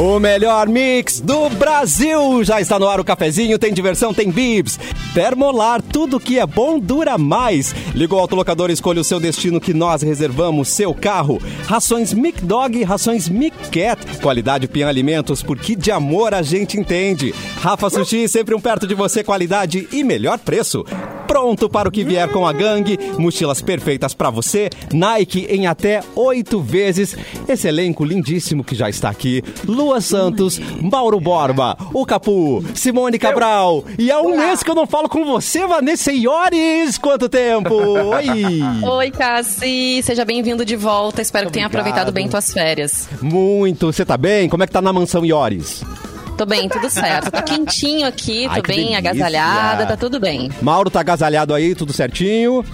O melhor mix do Brasil. Já está no ar o cafezinho, tem diversão, tem bibs. Termolar, tudo que é bom dura mais. Liga o autolocador escolha o seu destino que nós reservamos seu carro. Rações Mic Dog, rações Mic Cat. Qualidade Pian Alimentos, porque de amor a gente entende. Rafa Sushi, sempre um perto de você, qualidade e melhor preço. Pronto para o que vier com a gangue. Mochilas perfeitas para você. Nike em até oito vezes. Esse elenco lindíssimo que já está aqui. Lua Santos, Mauro Borba, o Capu, Simone Cabral. E há um mês que eu não falo com você, Vanessa Iores. Quanto tempo? Oi! Oi, Cassi. Seja bem-vindo de volta. Espero que tenha aproveitado bem tuas férias. Muito. Você tá bem? Como é que tá na mansão Iores? Tô bem, tudo certo. Tô quentinho aqui, Ai, tô que bem delícia. agasalhada, tá tudo bem. Mauro tá agasalhado aí, tudo certinho.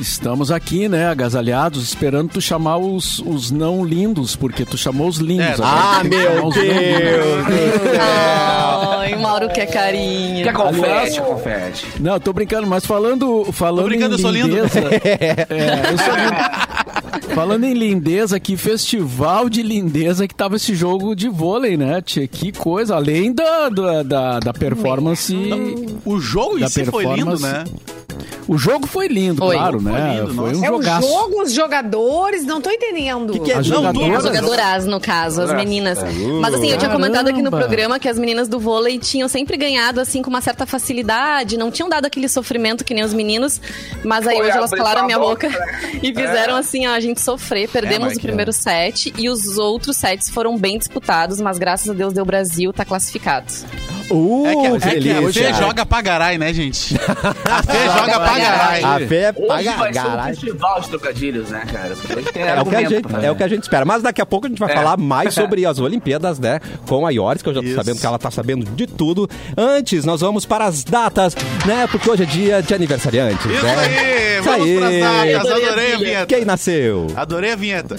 Estamos aqui, né, agasalhados, esperando tu chamar os, os não lindos, porque tu chamou os lindos. É, agora Ah, que meu Deus! lindos. Ai, o Mauro quer carinho. Quer confete, confete. Não, tô brincando, mas falando, falando brincando, em eu sou lindo. lindeza... é, eu sou lindo. Falando em lindeza, que festival de lindeza que tava esse jogo de vôlei, né, tia? Que coisa, além da, da, da, da performance... O jogo em si foi lindo, né? O jogo foi lindo, Foi. claro, Foi né? lindo, foi um É o jogaço. jogo, os jogadores, não tô entendendo. Que que é As Não, jogadoras... As jogadoras, no caso, as meninas. Mas assim, eu tinha comentado aqui no programa que as meninas do vôlei tinham sempre ganhado, assim, com uma certa facilidade, não tinham dado aquele sofrimento que nem os meninos, mas aí Foi hoje elas calaram a minha boca, boca né? e fizeram assim, ó, a gente sofrer. Perdemos mas o primeiro set e os outros sets foram bem disputados, mas graças a Deus deu Brasil, tá classificado. Uh, É que, a- é que a. Fê joga pra garai, né, gente? A Fê joga pra garai. A fé é Hoje vai ser um festival de trocadilhos, né, cara? É o, que a gente, pra- é o que a gente espera. Mas daqui a pouco a gente vai É. falar mais sobre as Olimpíadas, né? Com a Iores, que eu já tô Isso. sabendo que ela tá sabendo de tudo. Antes, nós vamos para as datas, né? Porque hoje é dia de aniversariantes, Isso né? aí, Isso vamos aí. pras datas. Adorei a vinheta. Quem nasceu? Adorei a vinheta.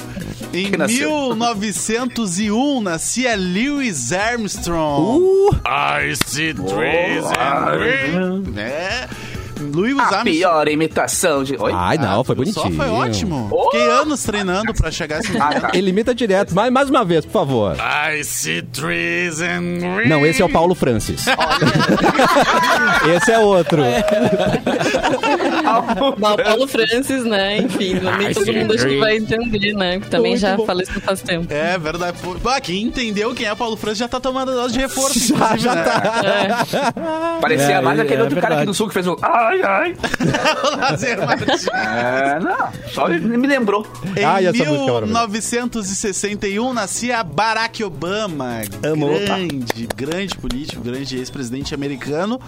Em Que nasceu? 1901 nascia Lewis Armstrong. Uh, I see trees and green. Né? Lewis A Armstrong. pior imitação de. Oi? ai, não, foi Só bonitinho. foi ótimo. Fiquei anos treinando pra chegar a esse Ah, tá. Ele imita direto. Mais, mais uma vez, por favor. I see trees and green. Não, esse é o Paulo Francis. esse é outro. Mas o Paulo Francis, né? Enfim, nem todo mundo acho que vai entender, né? Porque também Muito já bom. faleceu faz tempo. É verdade. Pô, bah, quem entendeu quem é Paulo Francis já tá tomando dose de reforço. Já, já né? tá. Parecia É, mais aquele é outro cara aqui do sul que fez um. Ai, ai. O Lazer Martins. É, não. Só ele me lembrou. Ai, Em essa música é maravilhosa. 1961 nascia Barack Obama. Amo. Grande, grande político, grande ex-presidente americano.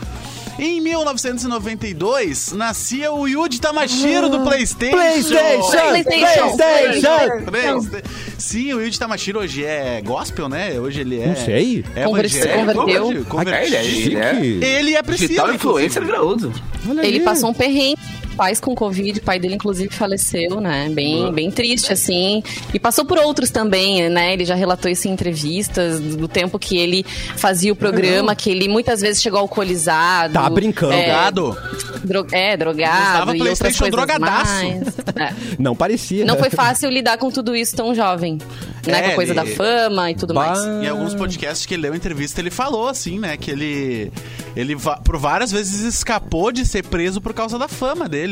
Em 1992 nascia o Yuji Tamashiro do PlayStation. PlayStation! PlayStation! PlayStation! Playsta- Sim, o Yuji Tamashiro hoje é gospel, né? Hoje ele é. Não sei. É Converteu- evangélico, converteu. converteu. É, ele é- ele é- Chique. Ele é preciso. Digital influencer graúdo. Olha Ele aí. passou um perrengue. Pais com Covid, o pai dele inclusive faleceu, né? Bem, bem triste, assim. E passou por outros também, né? Ele já relatou isso em entrevistas, do tempo que ele fazia o programa, que ele muitas vezes chegou alcoolizado. Tá brincando. É, Drogado. dro- é drogado Usava e outras PlayStation coisas drogadaço. mais. É. Não parecia. Não foi fácil lidar com tudo isso tão jovem, né? É, com a coisa ele- da fama e tudo Bah. mais. Em alguns podcasts que ele deu entrevista, ele falou assim, né? Que ele, ele por várias vezes escapou de ser preso por causa da fama dele.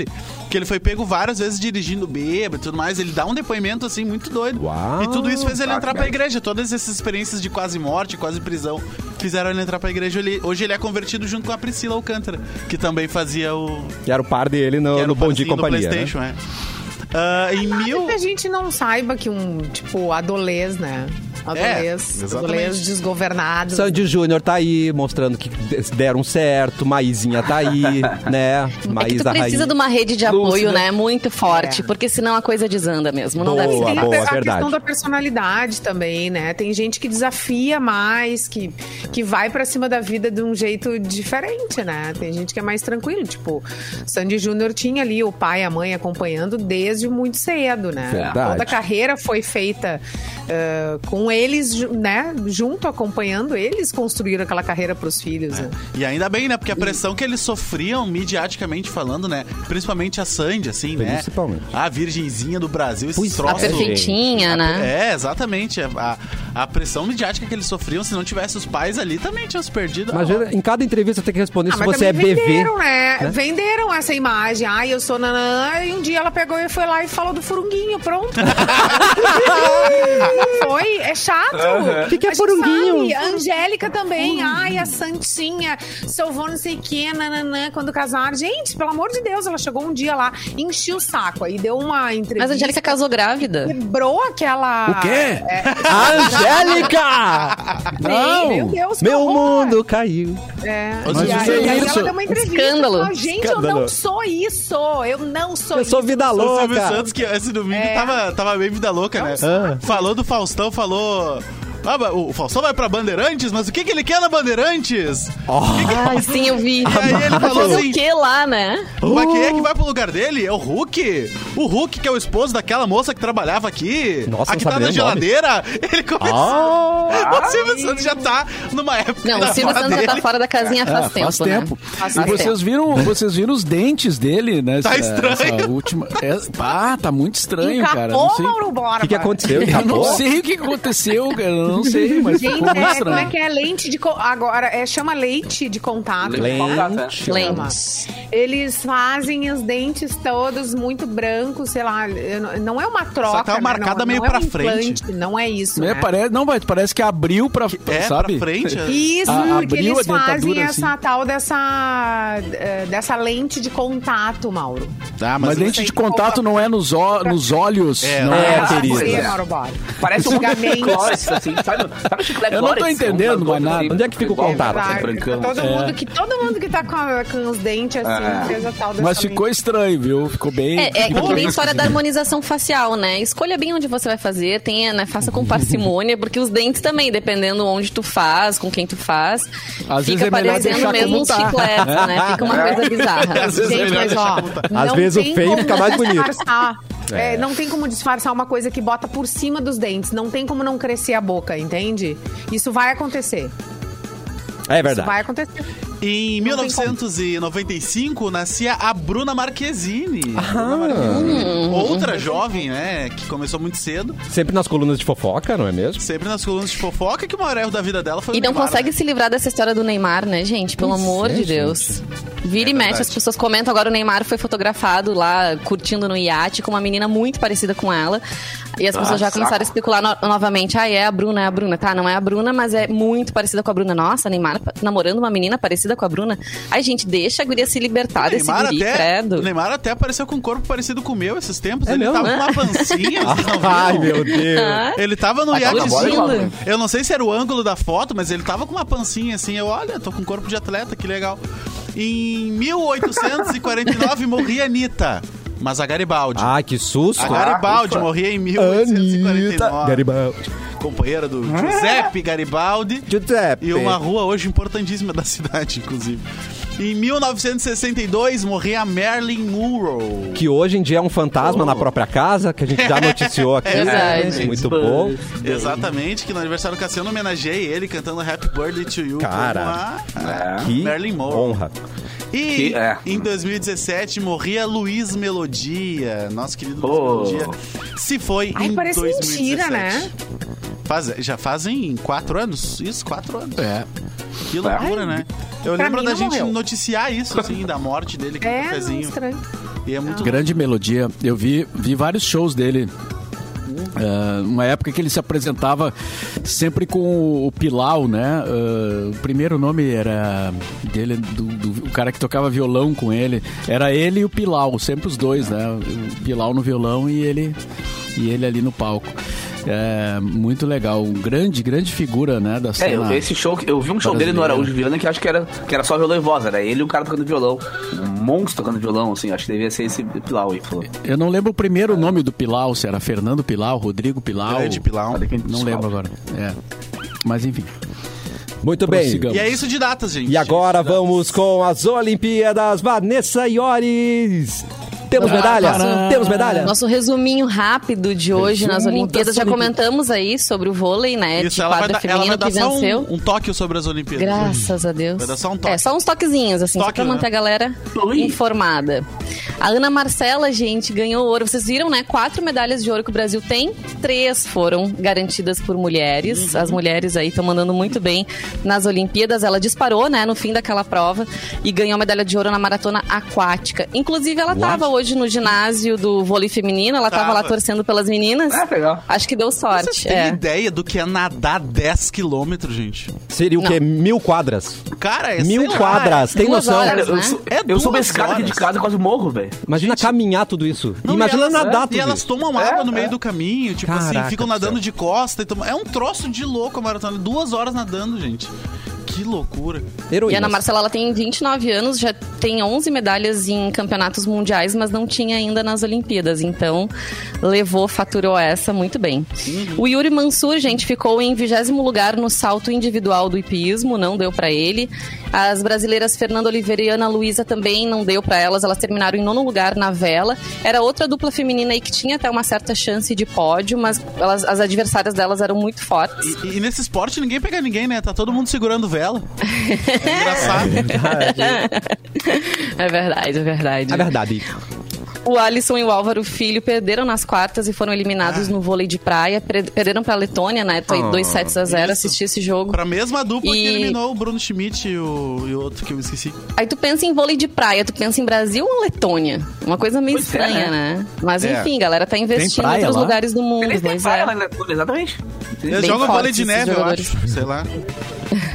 Que ele foi pego várias vezes dirigindo bêbado e tudo mais. Ele dá um depoimento assim muito doido. Uau. E tudo isso fez ele entrar pra igreja. Todas essas experiências de quase morte, quase prisão, fizeram ele entrar pra igreja. Ele- hoje ele é convertido junto com a Priscila Alcântara, que também fazia o. Que era o par dele no, no Bom Dia Companhia. né? PlayStation, é. Ah, em mil. Que a gente não saiba que um, tipo, adolês, né? Adolês, adolês desgovernados. Sandy Júnior tá aí, mostrando que deram certo. Maisinha tá aí, né? É que tu Maísa precisa Rainha. de uma rede de apoio, Lúcida. né? Muito forte, É. porque senão a coisa desanda mesmo. Não Boa, deve ser. Tem a, boa, a verdade. questão da personalidade também, né? Tem gente que desafia mais, que, que vai pra cima da vida de um jeito diferente, né? Tem gente que é mais tranquilo. Tipo, Sandy Júnior tinha ali o pai e a mãe acompanhando desde muito cedo, né? Verdade. Toda a carreira foi feita ah, com eles, né? Junto, acompanhando eles, construíram aquela carreira pros filhos. né? E ainda bem, né? Porque a pressão que eles sofriam, midiaticamente falando, né? Principalmente a Sandy, assim, né? Principalmente. A virgenzinha do Brasil, esse troço. A perfeitinha, né? É, exatamente. A, a- a pressão midiática que eles sofriam, se não tivesse os pais ali, também tinham se perdido. Imagina, em cada entrevista tem que responder Ah, se você é também BV. venderam, né? Venderam essa imagem. Ai, eu sou nanã. E um dia ela pegou e foi lá e falou do furunguinho. Pronto. Foi? É chato. O que que é furunguinho? sabe. A Angélica também. Ai, a Santinha. Salvou não sei o que, nananã, quando casaram. Gente, pelo amor de Deus, ela chegou um dia lá, encheu o saco. Aí deu uma entrevista. Mas a Angélica casou grávida. Quebrou aquela... O quê? É, A Angélica! Não! Meu Deus, Meu horror. mundo caiu. É. Mas e isso aí, é isso. ela deu uma entrevista. Escândalo. falou, Gente, eu Escândalo. não sou isso. Eu não sou Eu isso. sou vida O Silvio louca. Santos, que esse domingo É. tava, tava bem vida louca, né? Ah. Falou do Faustão, falou. Ah, mas o Faustão vai pra Bandeirantes, mas o que, que ele quer na Bandeirantes? Ai, sim, eu vi. E aí ele falou assim: o que lá, né? Mas quem é que vai pro lugar dele? É o Hulk. O Hulk, que é o esposo daquela moça que trabalhava aqui. Nossa, aqui tá na geladeira. Ele começou. Ah, O Silvio Santos já tá numa época. Não, o Silvio Santos já tá fora da casinha faz É, tempo, faz né? tempo. Faz e vocês tempo. viram, vocês viram os dentes dele, né? Tá estranho. essa última. É, ah, tá muito estranho, cara. Não Encapou, sei. Mauro Borba. o que, que aconteceu? Eu não sei o que aconteceu, cara. Não sei, mas Gente, ficou muito é, como é que é lente de... co- Agora, é, chama leite de contato. Lente. Lentes. Eles fazem os dentes todos muito brancos, sei lá. não- é uma troca. Só que tá né? marcada não, meio não é pra um implante, frente. Não é isso. É, né? parece, não, mas parece que abriu pra. É, sabe? pra frente. Isso, A- que eles fazem assim. essa tal dessa, eh, dessa lente de contato, Mauro. Ah, Mas mas lente de contato não é nos, ó- nos olhos. É, não não é, é, querida. você, é. Parece um chiclete, assim, sabe? Sabe o chiclete Eu não tô entendendo Um mais nada. assim, Onde é que fica o contato? assim, todo, mundo que, todo mundo que tá com, a- com os dentes assim, É. fez a tal dessa Mas ficou estranho, viu? Ficou bem. É, é que a história da harmonização facial, né? Escolha bem onde você vai fazer, tenha, né, faça com parcimônia, porque os dentes também, dependendo onde tu faz, com quem tu faz, Às fica é parecendo mesmo uns tá. chicletes, né? Fica uma coisa bizarra. Às vezes é Gente, mas ó, tá. Às vezes o tem feio fica mais bonito. Disfarçar. É, não tem como disfarçar uma coisa que bota por cima dos dentes. Não tem como não crescer a boca, entende? Isso vai acontecer. É Isso verdade. vai acontecer. Em Não tem 1995 nascia a Bruna Marquezine. Ah. Bruna Marquezine. Outra jovem, né? Que começou muito cedo. Sempre nas colunas de fofoca, não é mesmo? Sempre nas colunas de fofoca, que o maior erro da vida dela foi E o não Neymar, consegue né? se livrar dessa história do Neymar, né, gente? Pelo Pois amor é, de gente. Deus. Vira É e mexe, verdade. as pessoas comentam agora o Neymar foi fotografado lá, curtindo no iate, com uma menina muito parecida com ela. E as pessoas Ah, já saco. começaram a especular no- novamente. Ah, é a Bruna, é a Bruna. Tá, não é a Bruna, mas é muito parecida com a Bruna. Nossa, Neymar pa- namorando uma menina parecida com a Bruna. Ai, gente, deixa a guria se libertar O desse Neymar, guri, até, credo. o Neymar até apareceu com um corpo parecido com o meu esses tempos. É ele mesmo? tava com uma pancinha, viram? Ai, meu Deus. Ah, Ele tava no Ah, iatezinho. agora, Eu não sei se era o ângulo da foto, mas ele tava com uma pancinha assim. Eu, olha, tô com corpo de atleta, que legal. Em 1849 morria a Anitta. Mas a Garibaldi. Ai, que susto. a Garibaldi ufa. morria em Anitta 1849. Garibaldi. Companheira do Giuseppe Garibaldi. Giuseppe. E uma rua hoje importantíssima da cidade, inclusive. Em 1962 morria a Marilyn Monroe. Que hoje em dia é um fantasma Oh. na própria casa, que a gente já noticiou aqui. Verdade. Muito bom. Exatamente, que no aniversário do Cassiano homenageei ele cantando Happy Birthday to You Cara. com a Que Marilyn Monroe. honra. E Que- é. em 2017 morria Luiz Melodia, nosso querido Oh. Luiz Melodia. Se foi Ai, em parece 2017. mentira, né? Faz- já fazem quatro anos? Isso, quatro anos. É. Que loucura, né? Eu Pra lembro da gente morreu. noticiar isso, assim, da morte dele com o É, não, cafezinho. estranho. E é muito Grande melodia. Eu vi, vi vários shows dele. Ah, uma época que ele se apresentava sempre com o Pilau, né? Ah, o primeiro nome era dele, do, do- o cara que tocava violão com ele. Era ele e o Pilau, sempre os dois, né? O Pilau no violão e ele, e ele ali no palco. É, muito legal, um grande, grande figura, né, da É, cena. eu vi esse show, eu vi um show dele no. Araújo Viana que acho que era, que era só violão e voz, era ele e o cara tocando violão. Um monstro tocando violão, assim, acho que devia ser esse Pilau aí. Falou. Eu não lembro o primeiro nome do Pilau, se era Fernando Pilau, Rodrigo Pilau. grande pilão. Não lembro agora. É. Mas enfim. Muito bem. E é isso de datas, gente. E agora vamos com as Olimpíadas. Vanessa Iores. Temos medalha? Temos medalha? Nosso resuminho rápido de hoje nas Olimpíadas. das Já comentamos aí sobre o vôlei, né? Isso, de ela vai, quadra dar, ela vai dar que só venceu. um, um toque sobre as Olimpíadas. Graças a Deus. Vai dar só um toque. É, só uns toquezinhos, assim, só Toque, pra manter né? a galera informada. A Ana Marcela, gente, ganhou ouro. Vocês viram, né? Quatro medalhas de ouro que o Brasil tem. Três foram garantidas por mulheres. Uhum. As mulheres aí estão mandando muito bem nas Olimpíadas. Ela disparou, né, no fim daquela prova e ganhou medalha de ouro na maratona aquática. Inclusive, ela tava hoje no ginásio do vôlei feminino. Ela tava, Tava. lá torcendo pelas meninas. Ah, legal. Acho que deu Vocês sorte. têm É. ideia do que é nadar 10 quilômetros, gente? Seria o Não. quê? Mil quadras. Cara, é Mil sei lá, quadras. Tem duas noção? horas. Cara, eu, né? sou, É eu sou duas escada aqui de casa, quase morro, velho. Imagina caminhar tudo isso. Não, Imagina e elas- nadar E tudo elas isso. tomam É, água no meio é. do caminho, tipo Caraca assim, ficam do nadando céu. de costa. E tomam... É um troço de louco a maratona. Duas horas nadando, gente. Que loucura. E a Heroínas. Ana Marcela, ela tem 29 anos, já tem 11 medalhas em campeonatos mundiais, mas não tinha ainda nas Olimpíadas. Então, levou, faturou essa muito bem. O Yuri Mansur, gente, ficou em 20 lugar no salto individual do hipismo, não deu pra ele. As brasileiras Fernanda Oliveira e Ana Luísa também não deu pra elas, elas terminaram em nono lugar na vela. Era outra dupla feminina aí que tinha até uma certa chance de pódio, mas elas- as adversárias delas eram muito fortes. E, e nesse esporte ninguém pega ninguém, né? Tá todo mundo segurando vela. É engraçado. É verdade, é verdade. É verdade. O Alisson e o Álvaro Filho perderam nas quartas e foram eliminados no vôlei de praia. Per- Perderam pra Letônia, né? Foi Ah, 2 sets a 0. isso. Assisti esse jogo. Pra mesma dupla que E- eliminou o Bruno Schmidt e o, e o outro que eu esqueci. Aí tu pensa em vôlei de praia, tu pensa em Brasil ou Letônia? Uma coisa meio Pois é, estranha, né? né? Mas É. enfim, galera tá investindo em outros lá? lugares do mundo. Eles têm praia é. lá, né? exatamente. Eles jogam vôlei de neve, eu acho. Sei lá.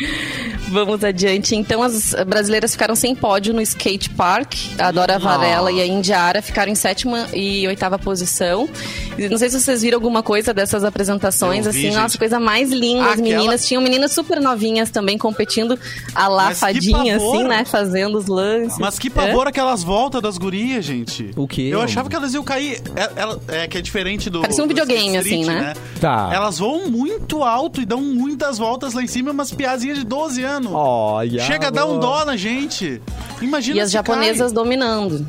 Vamos adiante. Então, as brasileiras ficaram sem pódio no skate park. A Dora Varela e a Indiara ficaram em sétima e oitava posição. E Não sei se vocês viram alguma coisa dessas apresentações. Eu vi, assim, gente. nossa, coisa mais linda. As Aquela- meninas tinham meninas super novinhas também competindo a Mas lafadinha, pavor. assim, né? Fazendo os lances. Mas que pavor aquelas voltas das gurias, gente. O quê? Eu achava que elas iam cair. É, ela- é que é diferente do. Parecia um videogame, Street, assim, né? Tá. Elas voam muito alto e dão muitas voltas lá em cima, umas piazinhas de 12 anos. Olha. Chega a dar um dó na gente. Imagina E as japonesas dominando.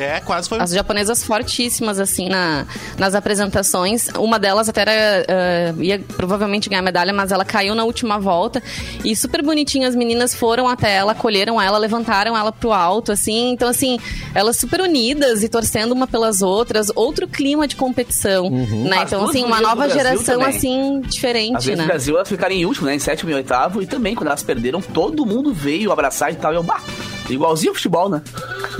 É, quase foi. As japonesas fortíssimas, assim, na, nas apresentações. Uma delas até era, ah, ia provavelmente ganhar medalha, mas ela caiu na última volta. E super bonitinha, as meninas foram até ela, colheram ela, levantaram ela pro alto, assim. Então, assim, elas super unidas e torcendo uma pelas outras. Outro clima de competição, né? As Então, assim, uma nova geração, também. assim, Às diferente, vezes né? no Brasil elas ficaram em último, né? Em sétimo e oitavo. E também, quando elas perderam, todo mundo veio abraçar e tal. E eu, bah, igualzinho ao futebol, né?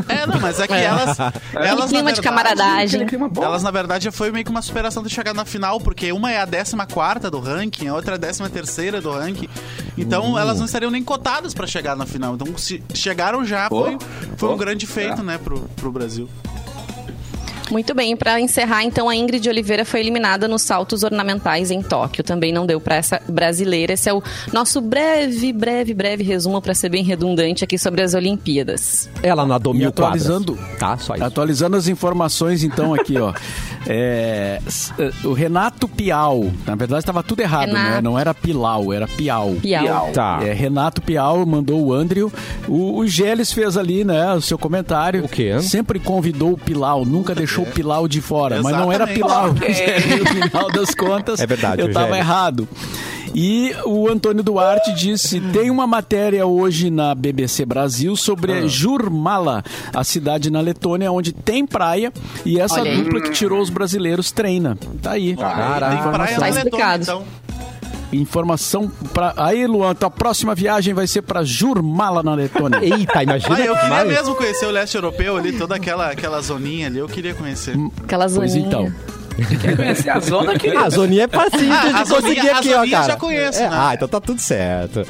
É, não, mas é que É. elas. Aquele elas clima na de verdade, camaradagem. Aquele clima bom. Elas, na verdade, foi meio que uma superação de chegar na final, porque uma é a 14 do ranking, a outra é a 13 do ranking. Então, Hum. elas não estariam nem cotadas pra chegar na final. Então, se chegaram já, Pô, foi, foi pô, um grande feito, é. né, pro, pro Brasil. Muito bem, para encerrar, então, a Ingrid Oliveira foi eliminada nos saltos ornamentais em Tóquio. Também não deu para essa brasileira. Esse é o nosso breve, breve, breve resumo, para ser bem redundante aqui sobre as Olimpíadas. Ela nadou mil atualizando- quadras. Tá, só isso. Atualizando as informações, então, aqui, ó. É, eh, o Renato Piau, na verdade estava tudo errado, Renato. né? Não era Pilau, era Piau. Piau. Piau. Tá. É, Renato Piau mandou o Andrew. O, o Geles fez ali, né, o seu comentário. O quê? Sempre convidou o Pilau, nunca deixou o Pilau de fora. Mas não era Exatamente. Pilau. Ok. No final das contas, É verdade, eu o tava Geles. errado. E o Antônio Duarte disse: tem uma matéria hoje na BBC Brasil sobre Ah. Jurmala, a cidade na Letônia, onde tem praia, e essa dupla que tirou os brasileiros treina. Tá aí. Caraca. Tem praia Tá na Letônia, explicado. então. Informação pra. Aí, Luan, tua próxima viagem vai ser pra Jurmala, na Letônia. Eita, imagina. Ah, eu que queria mais. mesmo conhecer o leste europeu ali, toda aquela, aquela zoninha ali, eu queria conhecer. Aquela Pois zoninha. então. Quer conhecer a zona que... Ah, a zoninha é facinho Ah, de a conseguir zoninha- a aqui, ó, zoninha cara. já conheço, É, né? Ah, então tá tudo certo.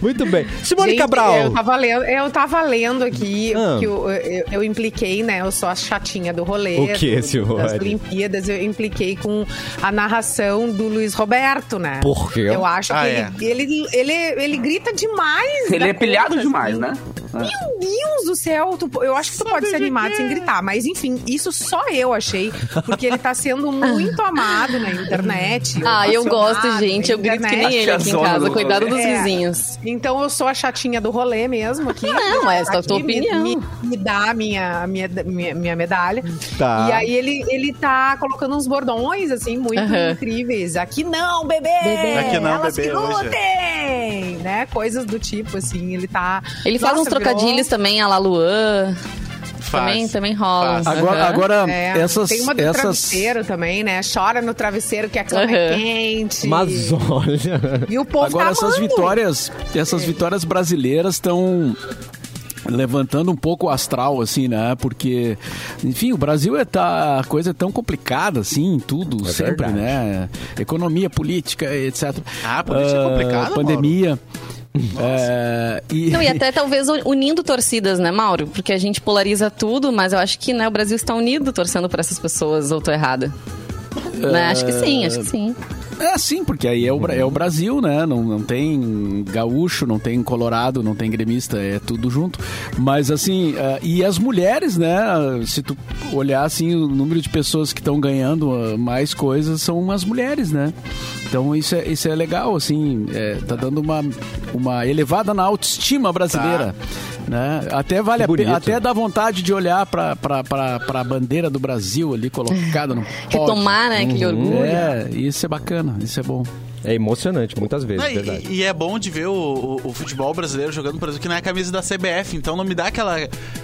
Muito bem. Simone Gente, Cabral. Eu tava lendo, eu tava lendo aqui Ah. que eu, eu, eu impliquei, né? Eu sou a chatinha do rolê. O do- Simone? Das Olimpíadas, eu impliquei com a narração do Luiz Roberto, né? Por quê? Eu acho Ah, que é. ele, ele, ele, ele grita demais. Ele da é pilhado conta, demais, assim. né? Meu Deus do céu, tu- eu acho que tu pode ser animado sem gritar, mas enfim, isso só eu achei, porque ele tá sendo muito amado na internet. Ah, eu gosto, gente. Eu grito que internet. nem ele aqui em casa. do Cuidado dos É. vizinhos. Então eu sou a chatinha do rolê mesmo aqui. Não, essa é a Aqui tua me- opinião. Me, me dá a minha, a minha, minha, minha medalha. Tá. E aí ele, ele tá colocando uns bordões, assim, muito incríveis. Aqui não, bebê! Bebê. Aqui não, Elas bebê, que hoje. lutem! Né? Coisas do tipo, assim, ele tá... Ele faz uns trocadilhos também, a la Luan. Faz. Também, também rola. Faz. Agora, Aham. agora É, essas, tem uma do essas, travesseiro também, né? Chora no travesseiro que a cama é Aham. quente. Mas olha. E o povo Agora tá essas amando. vitórias, essas vitórias brasileiras estão levantando um pouco o astral, assim, né? Porque, enfim, o Brasil é tá, a coisa é tão complicada, assim, tudo, É sempre, verdade. né? Economia, política, etc. Ah, política é complicado, Pandemia. É, e, Não, e até talvez unindo torcidas, né, Mauro? Porque a gente polariza tudo, mas eu acho que né, o Brasil está unido torcendo por essas pessoas, ou tô errada? Né? Acho que sim, acho que sim. É sim, porque aí é o, é o Brasil, né? Não, não tem gaúcho, não tem colorado, não tem gremista, é tudo junto. Mas assim, ah, e as mulheres, né? Se tu olhar assim, o número de pessoas que estão ganhando ah, mais coisas são as mulheres, né? Então isso é, isso é legal, assim, é, tá dando uma, uma elevada na autoestima brasileira. Né? Até vale a pena, até dá vontade de olhar para a bandeira do Brasil ali colocada no pódio. Retomar, né, aquele orgulho. É, isso é bacana, isso é bom. É emocionante, muitas vezes, Não, e- verdade. e, é bom de ver o, o- o futebol brasileiro jogando, por exemplo, que não é a camisa da CBF, então não me dá aquela,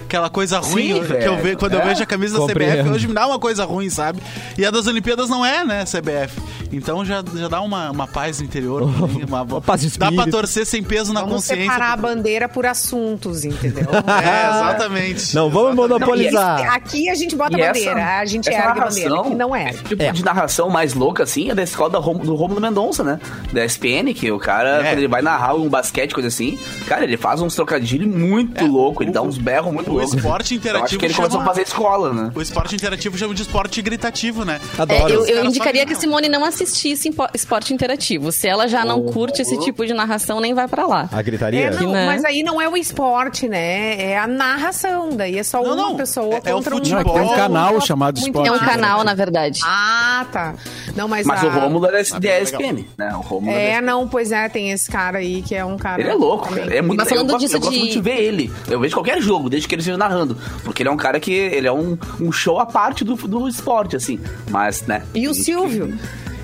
aquela coisa ruim Sim, que eu velho. vejo quando eu É. vejo a camisa da Compreendo. CBF. Hoje me dá uma coisa ruim, sabe? E a das Olimpíadas não é, né, CBF. Então já, já dá uma, uma paz no interior. uma, Uma paz de dá pra torcer sem peso na Vamos consciência. separar a bandeira por assuntos, entendeu? É, exatamente. Não vamos Exatamente. monopolizar. Aqui a gente bota E bandeira, essa- a gente essa ergue bandeira. Aqui não é. Esse tipo É. de narração mais louca, assim, é da escola da do Romulo Mendonça, né? Da SPN, que o cara, É. quando ele vai narrar um basquete, coisa assim, cara, ele faz uns trocadilhos muito louco, ele o- dá uns berros muito o loucos. esporte Eu acho interativo que ele começou chama- a fazer escola, né? O esporte interativo chama de esporte gritativo, né? É, Adoro. eu, Os eu caras indicaria que a Simone não assistisse esporte interativo. Se ela já não curte esse tipo de narração, nem vai pra lá. A gritaria? É, não, né? mas aí não é o esporte, né? É a narração. Daí é só Não, uma não, pessoa é- é o contra futebol. Não, é um canal chamado Esporte. É um canal, na verdade. Ah, tá. Não, mas, Mas a- o Rômulo é da Ah, da legal. SPN, né? O Rômulo É, da não, pois é, tem esse cara aí que é um cara. Ele é louco, também. cara. É muito, Mas falando eu, gosto- disso eu gosto de- muito de ver ele. Eu vejo qualquer jogo, desde que ele esteja narrando. Porque ele é um cara que. Ele é um, um show à parte do, do esporte, assim. Mas, né? E o Silvio?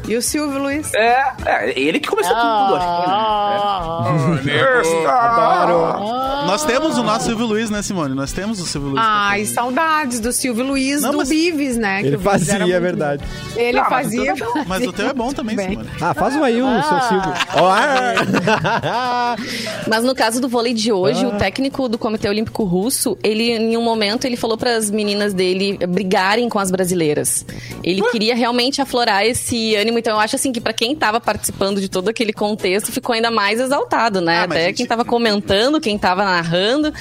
E o Silvio Luiz? É, é, ele que começou tudo, acho que né? Nós temos o nosso Silvio Luiz, né, Simone? Nós temos o Silvio Luiz. Ai, saudades do Silvio Luiz, Não, do mas- Bives, né? que Ele fazia, é muito- verdade. Ele Ah, mas fazia. o teu Mas o teu é bom também, Bem. Simone. Ah, faz um aí, o seu Silvio. Ah. Mas no caso do vôlei de hoje, Ah. o técnico do Comitê Olímpico Russo, ele em um momento ele falou para as meninas dele brigarem com as brasileiras. Ele queria realmente aflorar esse ânimo, então eu acho assim que para quem tava participando de todo aquele contexto, ficou ainda mais exaltado, né? Ah, Até gente, quem tava comentando, quem tava narrando.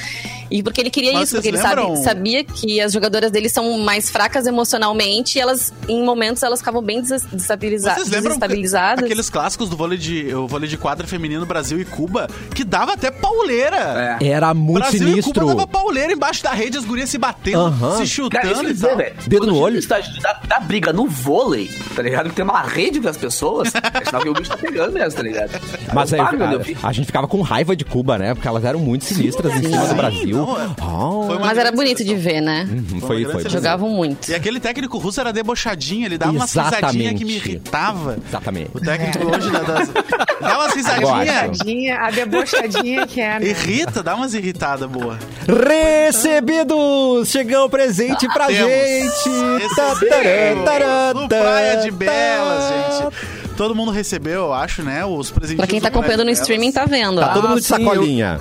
E porque ele queria Mas isso, porque ele sabe- sabia que as jogadoras dele são mais fracas emocionalmente e elas, em momentos, elas ficavam bem des- desestabiliza- Vocês lembram desestabilizadas. aqueles clássicos do vôlei de, o vôlei de quadra feminino Brasil e Cuba, que dava até pauleira. É. Era muito Brasil e sinistro. Cuba dava pauleira embaixo da rede, as gurias se batendo, Aham. se Cara, chutando quer e dizer, tal. velho. Dedo no olho. da briga no vôlei, tá ligado? Que tem uma rede das pessoas, é sinal que o bicho tá pegando mesmo, tá ligado? Mas aí, pago, filho. a gente ficava com raiva de Cuba, né? Porque elas eram muito sinistras em cima do sim, Brasil. não, é- Ah, Foi uma Mas era bonito de ver, né? foi, uma foi. grande seleção. Jogavam muito. E aquele técnico russo era debochadinho, ele dava umas risadinhas Exatamente. que me irritava. Exatamente. O técnico hoje dá, das, dá umas risadinhas. Gosto. Tadinha, a debochadinha que é, né? Irrita, dá umas irritadas boa. Recebidos! Chegou o presente pra Temos. gente! Tá, tará, tará, no Praia de Belas, tará. Gente. Todo mundo recebeu, eu acho, né? Os presentes. Pra quem tá acompanhando no streaming, tá vendo. Tá ó. todo mundo de sim, eu- sacolinha.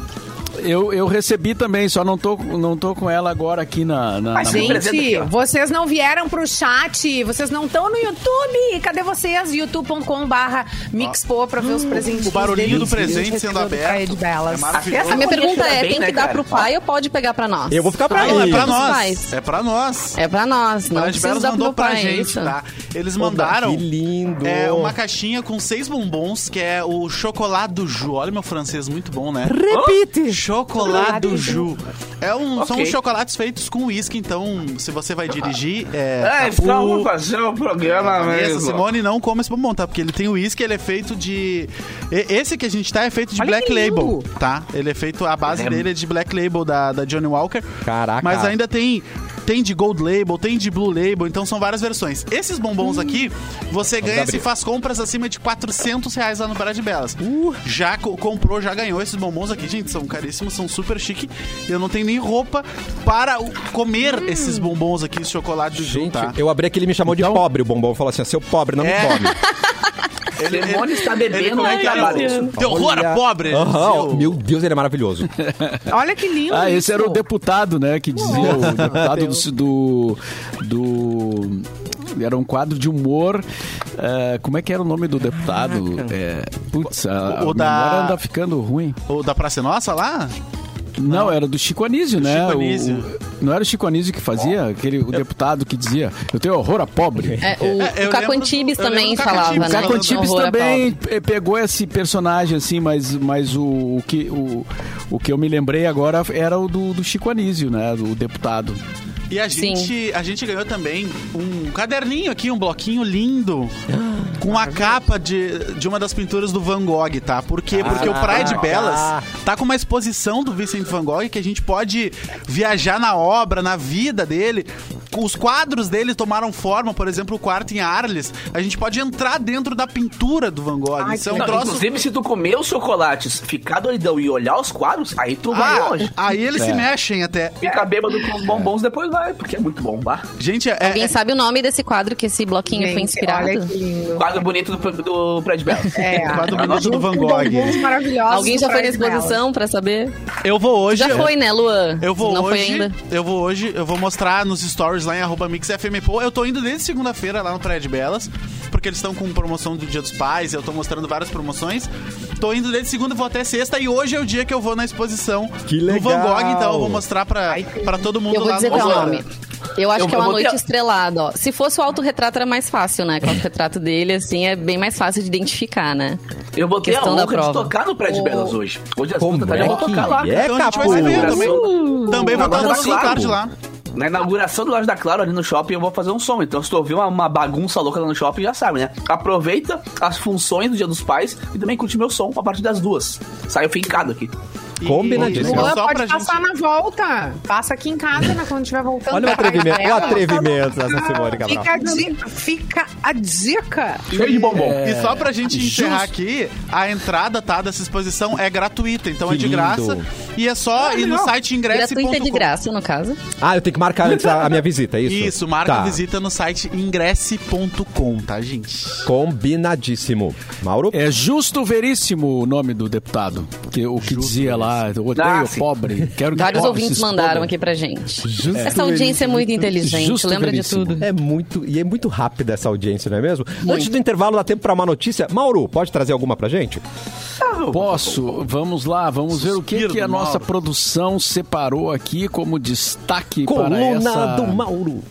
Eu, eu recebi também, só não tô, não tô com ela agora aqui na. na, Mas na Gente, aqui, vocês não vieram pro chat, vocês não estão no YouTube. Cadê vocês? youtube.com barra mixpo pra ver os presentes. o barulhinho do presente sendo aberto. De belas. É. A minha pergunta é, bem, tem né, que dar cara? pro pai ou pode pegar pra nós? Eu vou ficar pra Não, é mim. pra nós. É pra nós. É pra nós, não de precisa Belas dar pro mandou pra pai, é gente, isso. tá? Eles mandaram que lindo. é, uma caixinha com seis bombons, que é o chocolate do Ju. Olha meu francês, muito bom, né? Repite! Chocolado Ju. É um, São Ok. uns chocolates feitos com uísque, então se você vai dirigir, é. É, tabu, então vamos fazer o programa Vanessa, mesmo. Simone, não come esse bombom, tá? Porque ele tem uísque, ele é feito de... Esse que a gente tá é feito de Olha Black. Label, tá? Ele é feito, a base É. dele é de Black Label da, da Johnny Walker. Caraca. Mas ainda tem... Tem de Gold Label, tem de Blue Label, então são várias versões. Esses bombons aqui, você ganha abrir. se faz compras acima de 400 reais lá no de Belas. Uh. Já co- comprou, já ganhou esses bombons aqui, gente, são caríssimos, são super chique. Eu não tenho nem roupa para o- comer esses bombons aqui, esse chocolate do Gente, tá? eu abri aqui, ele me chamou de pobre, o bombom. Falou assim, seu pobre, não me É. come. Está Ele bebendo é no que era? trabalho. Teu horror, Olha- pobre! Seu- Meu Deus, ele é maravilhoso. Olha que lindo. Ah, esse era o deputado, né? Que dizia, o deputado do. do era um quadro de humor. eh, como é que era o nome do deputado? É, putz, a, O a da- memória anda ficando ruim. O da Praça Nossa lá? Não, era do Chico Anísio, né? Chico O- Anísio. o- não era o Chico Anísio que fazia? Aquele, o deputado que dizia, eu tenho horror a pobre. É, o, É, o Caco Antibes também Caco falava, né? Caco falando Antibes também pegou esse personagem, assim, mas, mas o, o que, o, o que eu me lembrei agora era o do, do Chico Anísio, né? Do deputado. E a Sim. gente, a gente ganhou também um caderninho aqui, um bloquinho lindo. Com a capa de, de uma das pinturas do Van Gogh, tá? Por quê? Porque o Praia de Belas tá com uma exposição do Vincent Van Gogh que a gente pode viajar na obra, na vida dele. Os quadros dele tomaram forma, por exemplo, o quarto em Arles. A gente pode entrar dentro da pintura do Van Gogh. Ai, Isso é um Não, troço. Inclusive, se tu comer os chocolates, ficar doidão e olhar os quadros, aí tu vai Ah, longe. aí eles se É. mexem até. Fica bêbado com os bombons, depois vai, porque é muito bom, bah. Gente, é, Alguém é- sabe o nome desse quadro que esse bloquinho foi Gente, inspirado? Olha que lindo. Quadro bonito do, do Fred Bell. É, quadro bonito do Van Gogh. bombons maravilhosos Alguém já foi na exposição pra saber? eu vou hoje. Já foi, né, Luan? Eu vou Não foi hoje, ainda. eu vou hoje, eu vou mostrar nos stories lá em arroba MixFMPO. Eu tô indo desde segunda-feira lá no Praia de Belas, porque eles estão com promoção do Dia dos Pais, eu tô mostrando várias promoções. Tô indo desde segunda, vou até sexta e hoje é o dia que eu vou na exposição Que do Van legal. Gogh, então eu vou mostrar pra, pra todo mundo Eu vou lá dizer no é Instagram. nome. Eu acho Eu- que é uma vou ter- noite estrelada, ó. Se fosse o autorretrato era mais fácil, né? Que o autorretrato dele, assim, é bem mais fácil de identificar, né? Eu vou ter a Questão da honra de prova. tocar no Fred Oh. Belas hoje. Hoje duas da tarde eu vou é que tocar lá. é, Então a gente vai se ver também. Também vou estar no tá claro. card lá. Na inauguração do Loja da Claro, ali no shopping, eu vou fazer um som. Então, se tu ouvir uma, uma bagunça louca lá no shopping, já sabe, né? Aproveita as funções do Dia dos Pais e também curte meu som a partir das duas. Saio fincado aqui. Combinadíssimo. Luan, só pode pra passar gente... na volta. Passa aqui em casa, né, quando estiver voltando. Olha o atrevimento, o atrevimento dessa Simone Cabral. Fica a dica. Fica a dica. Cheio de bombom. E só pra gente Justo. encerrar aqui, a entrada tá, dessa exposição é gratuita, então Que é de lindo. graça. E é só ir no site ingresse.com. Gratuita de graça, no caso. Ah, eu tenho que marcar antes a, a minha visita, é isso? Isso, marca Tá. a visita no site ingresse.com, tá, gente? Combinadíssimo. Mauro? É justo veríssimo o nome do deputado. Que, o que dizia lá, eu odeio Ah, o sim. pobre. Quero que Vários ouvintes mandaram aqui pra gente. Justo Essa audiência é muito inteligente, Justo lembra de veríssimo. tudo. É muito, e é muito rápida essa audiência, não é mesmo? Antes do intervalo, dá tempo pra uma notícia. Mauro, pode trazer alguma pra gente? Posso? Vamos lá, vamos ver o que, Suspiro que a nossa Mauro. produção separou aqui como destaque para Coluna essa... do Mauro.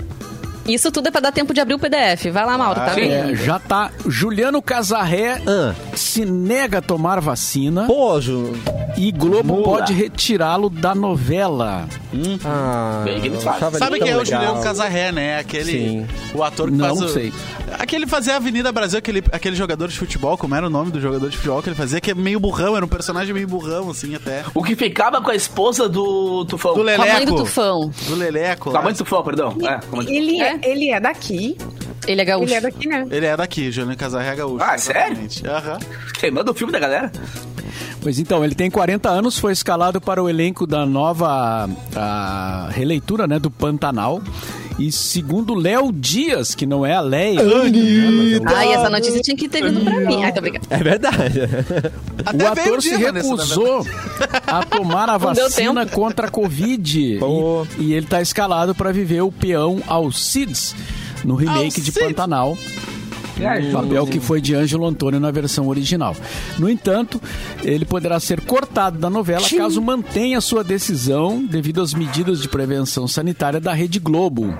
Isso tudo é pra dar tempo de abrir o PDF. Vai lá, Mauro, tá Sim. vendo? É, já tá. Juliano Casarré Ah. se nega a tomar vacina Pô, Ju... e Globo Mula. pode retirá-lo da novela. Ah, Bem que fazem. achava Sabe ele quem é tão o Juliano legal. Casarré, né? Aquele. Sim. O ator que Não faz. o- sei. Aquele fazia a Avenida Brasil, aquele, aquele jogador de futebol, como era o nome do jogador de futebol que ele fazia, que é meio burrão, era um personagem meio burrão, assim, até. O que ficava com a esposa do Tufão. Do Com a mãe Leleco. do Tufão. Do Leleco. Com a lá. mãe do Tufão, perdão. É, mãe do- Ele é, É? ele é daqui. Ele é gaúcho. Ele é daqui, né? Ele é daqui, Juliano Casarré é gaúcho. Ah, sério? exatamente. Aham. Queimando o filme da galera. Pois então, ele tem 40 anos, foi escalado para o elenco da nova a releitura né, do Pantanal. E segundo Léo Dias, que não é a Leia. Ai, essa notícia tinha que ter vindo pra mim. Ai, tô brincando. É verdade. Até o ator se recusou a tomar a vacina contra a Covid. Pô. E, e ele está escalado para viver o peão Alcides no remake de Alcides. Pantanal. É, O papel que foi de Ângelo Antônio na versão original. No entanto, ele poderá ser cortado da novela caso mantenha sua decisão devido às medidas de prevenção sanitária da Rede Globo.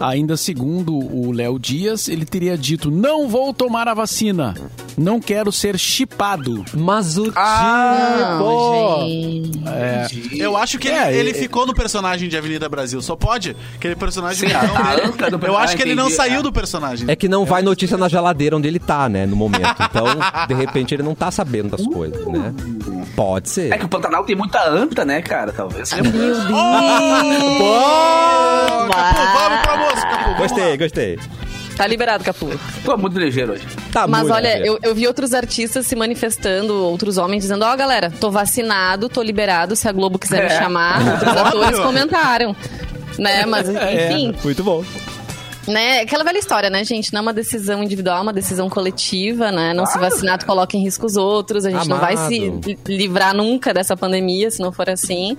Ainda segundo o Léo Dias, ele teria dito: não vou tomar a vacina. Não quero ser chipado. Mas o Ah, tipo... gente. Eu acho que ele, É, ele é- ficou no personagem de Avenida Brasil. Só pode. Aquele personagem. Sim, não a dele. âncora do Eu acho que ele não saiu é. do personagem. É que não vai notícia na geladeira onde ele tá, né, no momento. Então, de repente, ele não tá sabendo das coisas, né? Pode ser. É que o Pantanal tem muita anta, né, cara? Talvez. por isso. Ô, Capu, vamos pro almoço, Capu. vamos Gostei, lá. gostei. Tá liberado, Capu. Tô muito ligeiro hoje. Tá Mas olha, ligeiro. eu, eu vi outros artistas se manifestando, outros homens dizendo, ó, galera, tô vacinado, tô liberado, se a Globo quiser me É. chamar. Outros atores comentaram. Né, mas enfim, Muito bom. Né, aquela velha história, né, gente? Não é uma decisão individual, é uma decisão coletiva, né? Não se vacinar, tu coloca em risco os outros. A gente não vai se Amado. li- livrar nunca dessa pandemia, se não for assim.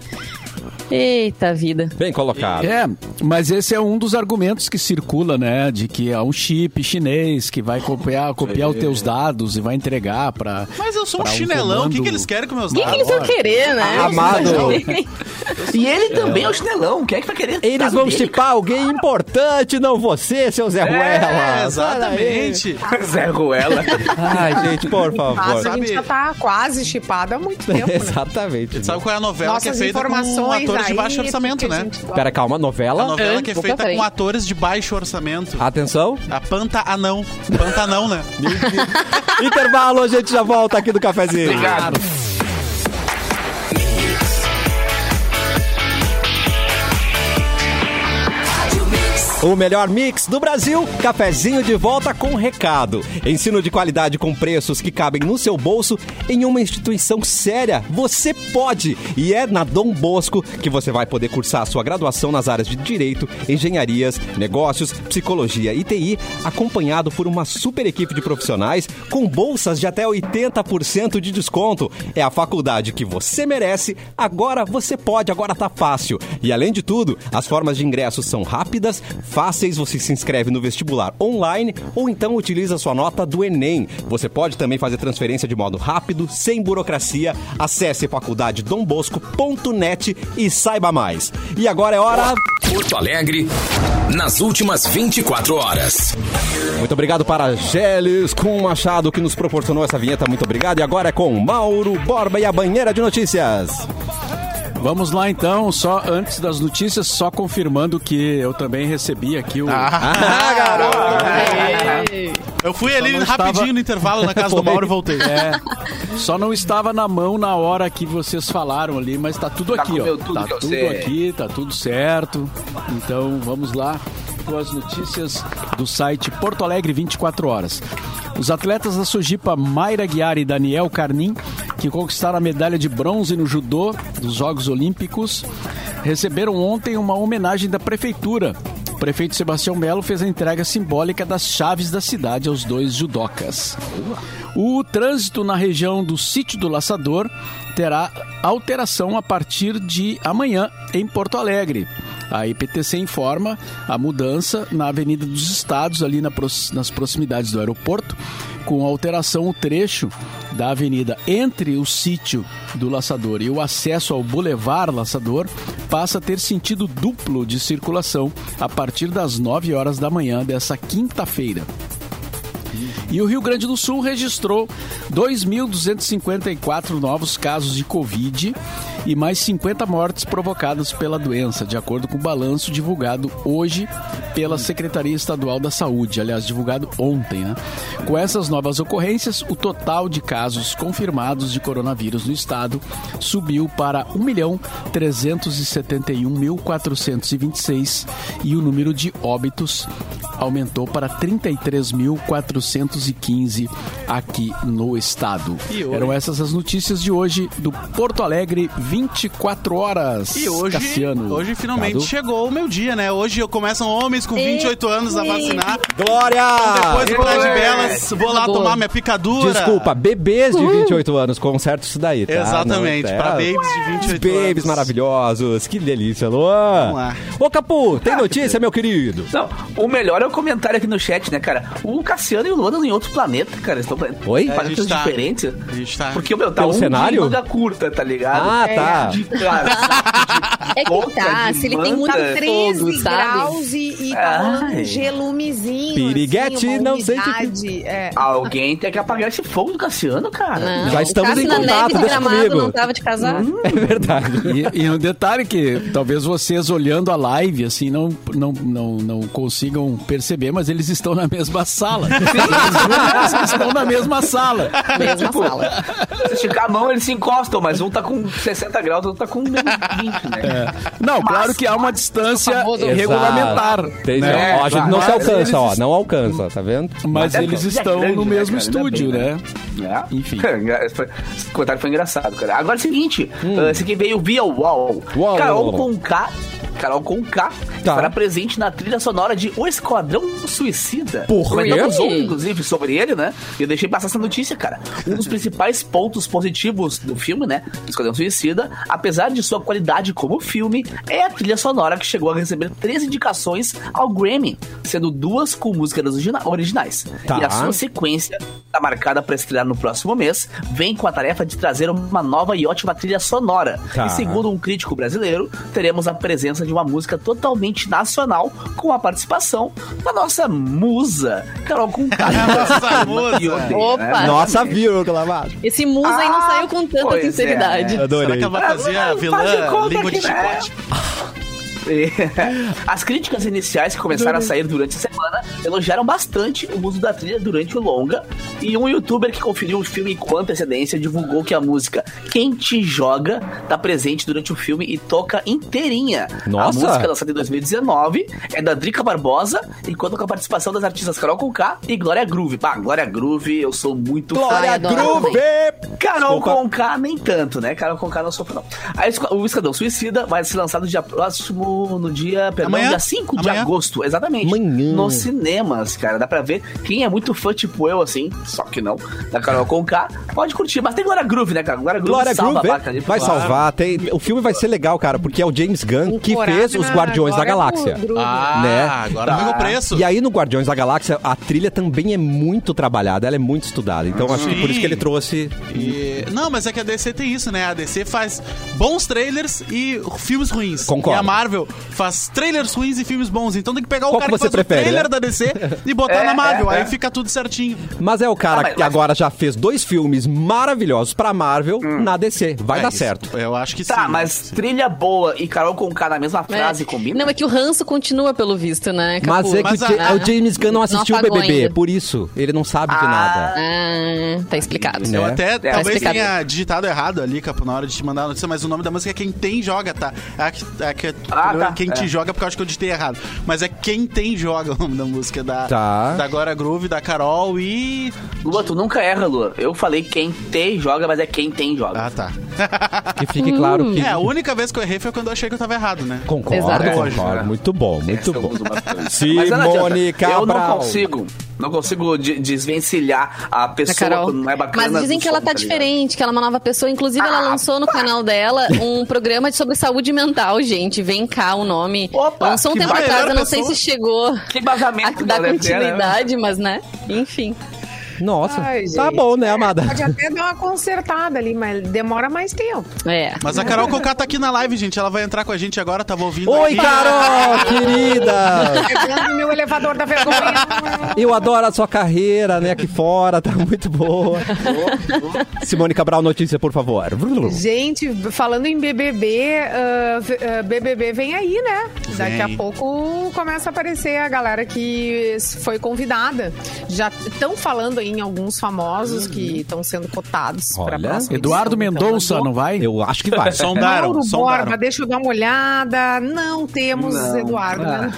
Eita vida. Bem colocado. É, mas esse é um dos argumentos que circula, né? De que é um chip chinês que vai copiar, copiar os teus dados e vai entregar pra. Mas eu sou um chinelão. O que, que eles querem com meus O que, que dados? eles vão querer, né? Amado. E ele também é o chinelão. Quem é que vai querer? Eles vão dele, chipar alguém importante, não você, seu Zé Ruela. É, exatamente. Zé Ruela. Ai, gente, por favor. Nossa, a gente já tá quase chipado há muito tempo. né? Exatamente. Sabe qual é a novela Nossas que é feita com informações atores de baixo orçamento, né? Pera, calma, A novela? novela que é feita com atores de baixo orçamento. Atenção. A Panta Anão. Panta Anão, né? Intervalo, a gente já volta aqui do cafezinho. Obrigado. O melhor mix do Brasil, cafezinho de volta com recado. Ensino de qualidade com preços que cabem no seu bolso em uma instituição séria. Você pode! E é na Dom Bosco que você vai poder cursar sua graduação nas áreas de Direito, Engenharias, Negócios, Psicologia e TI, acompanhado por uma super equipe de profissionais com bolsas de até 80% de desconto. É a faculdade que você merece, agora você pode, agora tá fácil. E além de tudo, as formas de ingresso são rápidas, fáceis, você se inscreve no vestibular online ou então utiliza sua nota do Enem. Você pode também fazer transferência de modo rápido, sem burocracia. Acesse faculdadedombosco.net e saiba mais. E agora é hora. Porto Alegre, nas últimas 24 horas. Muito obrigado para Geles com Machado que nos proporcionou essa vinheta. Muito obrigado. E agora é com Mauro Borba e a banheira de notícias. Vamos lá então, só antes das notícias, só confirmando que eu também recebi aqui o. Ah, garoto! Eu fui ali rapidinho estava- no intervalo na casa do Mauro e voltei. É, só não estava na mão na hora que vocês falaram ali, mas tá tudo Tá aqui, ó. tudo tá que eu tudo sei. aqui, tá tudo certo. Então vamos lá com as notícias do site Porto Alegre 24 horas. Os atletas da Sojipa Mayra Guiar e Daniel Carnim, que conquistaram a medalha de bronze no judô dos Jogos Olímpicos, receberam ontem uma homenagem da prefeitura. O prefeito Sebastião Melo fez a entrega simbólica das chaves da cidade aos dois judocas. O trânsito na região do Sítio do Laçador terá alteração a partir de amanhã em Porto Alegre. A IPTC informa a mudança na Avenida dos Estados, ali nas proximidades do aeroporto, com alteração o trecho da avenida entre o sítio do Laçador e o acesso ao Boulevard Laçador passa a ter sentido duplo de circulação a partir das 9 horas da manhã dessa quinta-feira. E o Rio Grande do Sul registrou 2.254 novos casos de Covid e mais 50 mortes provocadas pela doença, de acordo com o balanço divulgado hoje pela Secretaria Estadual da Saúde, aliás, divulgado ontem. Né? Com essas novas ocorrências, o total de casos confirmados de coronavírus no estado subiu para 1.371.426 e o número de óbitos aumentou para 33.415 aqui no estado. Eram essas as notícias de hoje do Porto Alegre 24 horas. E hoje, Cassiano, hoje finalmente Cadu. chegou o meu dia, né? Hoje eu começam homens com 28 anos a vacinar. Glória! Depois do Praia de Belas, vou lá Boa. tomar minha picadura. Desculpa, bebês de 28 anos, conserta isso daí, tá? Exatamente, Não, é- pra babies de 28 Babies anos. maravilhosos, que delícia, Luan. Vamos lá. Ô, Capu, tem notícia, meu querido? Não, o melhor é o comentário aqui no chat, né, cara? O Cassiano e o Luan estão em outro planeta, cara. Estão Oi? A planetas tá- diferentes. a gente tá- Porque, meu, tá Pelo um cenário? manga curta, tá ligado? Ah, tá. De, É que tá, se ele tem muito Tá 13 fogo, graus e, e tá Ai. um gelumezinho. Piriguete, assim, não sei que- é. Alguém tem que apagar esse fogo do Cassiano, cara. Não, Já estamos em na contato, neve deixa comigo. não tava de casar. É verdade. E, e um detalhe que talvez vocês olhando a live assim não, não, não, não consigam perceber, mas eles estão na mesma sala. eles estão na mesma sala. Mesma sala. Se esticar a mão, eles se encostam, mas um tá com 60 graus, o outro tá com menos 20, né? Não, claro que há uma distância regulamentar. Tem- né? ó, a gente não se Mas alcança, eles ó. Não alcança, tá vendo? Mas é eles é estão grande, no né, mesmo estúdio, bem, né? É. Enfim. Esse, foi- esse comentário foi engraçado, cara. Agora é o seguinte, uh, esse aqui veio via UOL. Uau. Carol com K. Carol com K Tá. estará presente na trilha sonora de O Esquadrão Suicida. Por Comentamos ontem, inclusive, sobre ele, né? E eu deixei passar essa notícia, cara. Um dos principais pontos positivos do filme, né? Esquadrão Suicida, apesar de sua qualidade como filme, é a trilha sonora que chegou a receber três indicações ao Grammy, sendo duas com músicas origina- originais. Tá. E a sua sequência está marcada para estrear no próximo mês, vem com a tarefa de trazer uma nova e ótima trilha sonora. Tá. E segundo um crítico brasileiro, teremos a presença de uma música totalmente nacional com a participação da nossa musa, Carol Conká. Nossa musa. Opa. Nossa vírgula, mano. Esse musa aí não Ah, saiu com tanta é, sinceridade. né? Adorei. Será que ela vai fazer a vilã língua de né? chicote? As críticas iniciais que começaram a sair durante a semana elogiaram bastante o uso da trilha durante o longa. E um youtuber que conferiu o filme com antecedência divulgou que a música Quem Te Joga tá presente durante o filme e toca inteirinha. Nossa! A música lançada em 2019 é da Drica Barbosa e conta com a participação das artistas Carol Conká e Glória Groove. Pá, Glória Groove, eu sou muito fã. Glória adoro Groove! Carol Desculpa. Conká nem tanto, né? Carol Conká não sofreu, não. Aí, o Esquadrão Suicida vai ser lançado dia próximo, no dia, perdão, Amanhã? dia 5 de Amanhã? agosto, exatamente. Amanhã. Nos cinemas, cara. Dá pra ver quem é muito fã, tipo eu, assim, só que não, da Carol Conká, pode curtir. Mas tem Glória Groove, né, cara? Glória Groove Glória salva Groove a vaca ali. vai salvar. Tem, o filme vai ser legal, cara, porque é o James Gunn que Coragem fez os Guardiões da Galáxia. Groove. Ah, Né? agora Tá. o preço. E aí no Guardiões da Galáxia, a trilha também é muito trabalhada, ela é muito estudada. Então acho que por isso que ele trouxe. E- Não, mas é que a DC tem isso, né? A DC faz bons trailers e filmes ruins. Concordo. E a Marvel faz trailers ruins e filmes bons. Então tem que pegar o Qual cara que que, você faz prefere, o trailer né? da DC e botar É, na Marvel. é, Aí é. fica tudo certinho. Mas é o cara Ah, mas- que agora já fez dois filmes maravilhosos pra Marvel na DC. Vai É dar isso. certo. Eu acho que sim. Tá, mas Sim. trilha boa e Carol Conká na mesma É. frase combina? Não, é que o ranço continua pelo visto, né? Mas Capu? é que Mas o a- Ja- o James Gunn não assistiu o BBB, ainda. por isso. Ele não sabe de Ah, nada. Ah, tá explicado. Né? Eu até Tá talvez explicado. tenha digitado errado ali, Capo, na hora de te mandar a notícia, mas o nome da música é Quem Tem Joga, tá? É, que- é que- Ah, tá. Quem Te É. Joga, porque eu acho que eu digitei errado. Mas é Quem Tem Joga o nome da música da, Tá. da Glória Groove, da Carol e. Lua, tu nunca erra, Lua. Eu falei quem tem joga, mas é quem tem joga. Ah, tá. Que fique claro que. É, a única vez que eu errei foi quando eu achei que eu tava errado, né? Concordo, Exato. concordo. Muito bom, muito eu bom. uso bastante. Mas Simone não adianta. Eu Cabral. não consigo, não consigo de- desvencilhar a A pessoa Carol. quando não é bacana. Mas dizem do que ela som, tá ligado? diferente, que ela é uma nova pessoa. Inclusive, ela Ah, lançou no canal dela um programa sobre saúde mental, gente. Vem cá o nome. Opa, lançou um tempo atrás, eu não sei se chegou Que a dar ter, né? continuidade, mas né? Enfim. Nossa, Ai, tá gente. bom, né, amada? Pode até dar uma consertada ali, mas demora mais tempo. É. Mas a Carol Conká tá aqui na live, gente. Ela vai entrar com a gente agora, tava ouvindo. Oi, aqui. Carol, querida! Pegando meu elevador da vergonha. Eu adoro a sua carreira, né, aqui fora, tá muito boa. Simone Cabral, notícia, por favor. Gente, falando em BBB, ah, v- ah, BBB vem aí, né? Daqui a Vem. pouco começa a aparecer a galera que foi convidada. Já estão falando aí em alguns famosos que estão sendo cotados para Eduardo edição. Então, Mendonça, não vai? Eu acho que vai. Sondaram, Mauro sondaram. Borba, deixa eu dar uma olhada. Não temos Não. Eduardo Ah, né?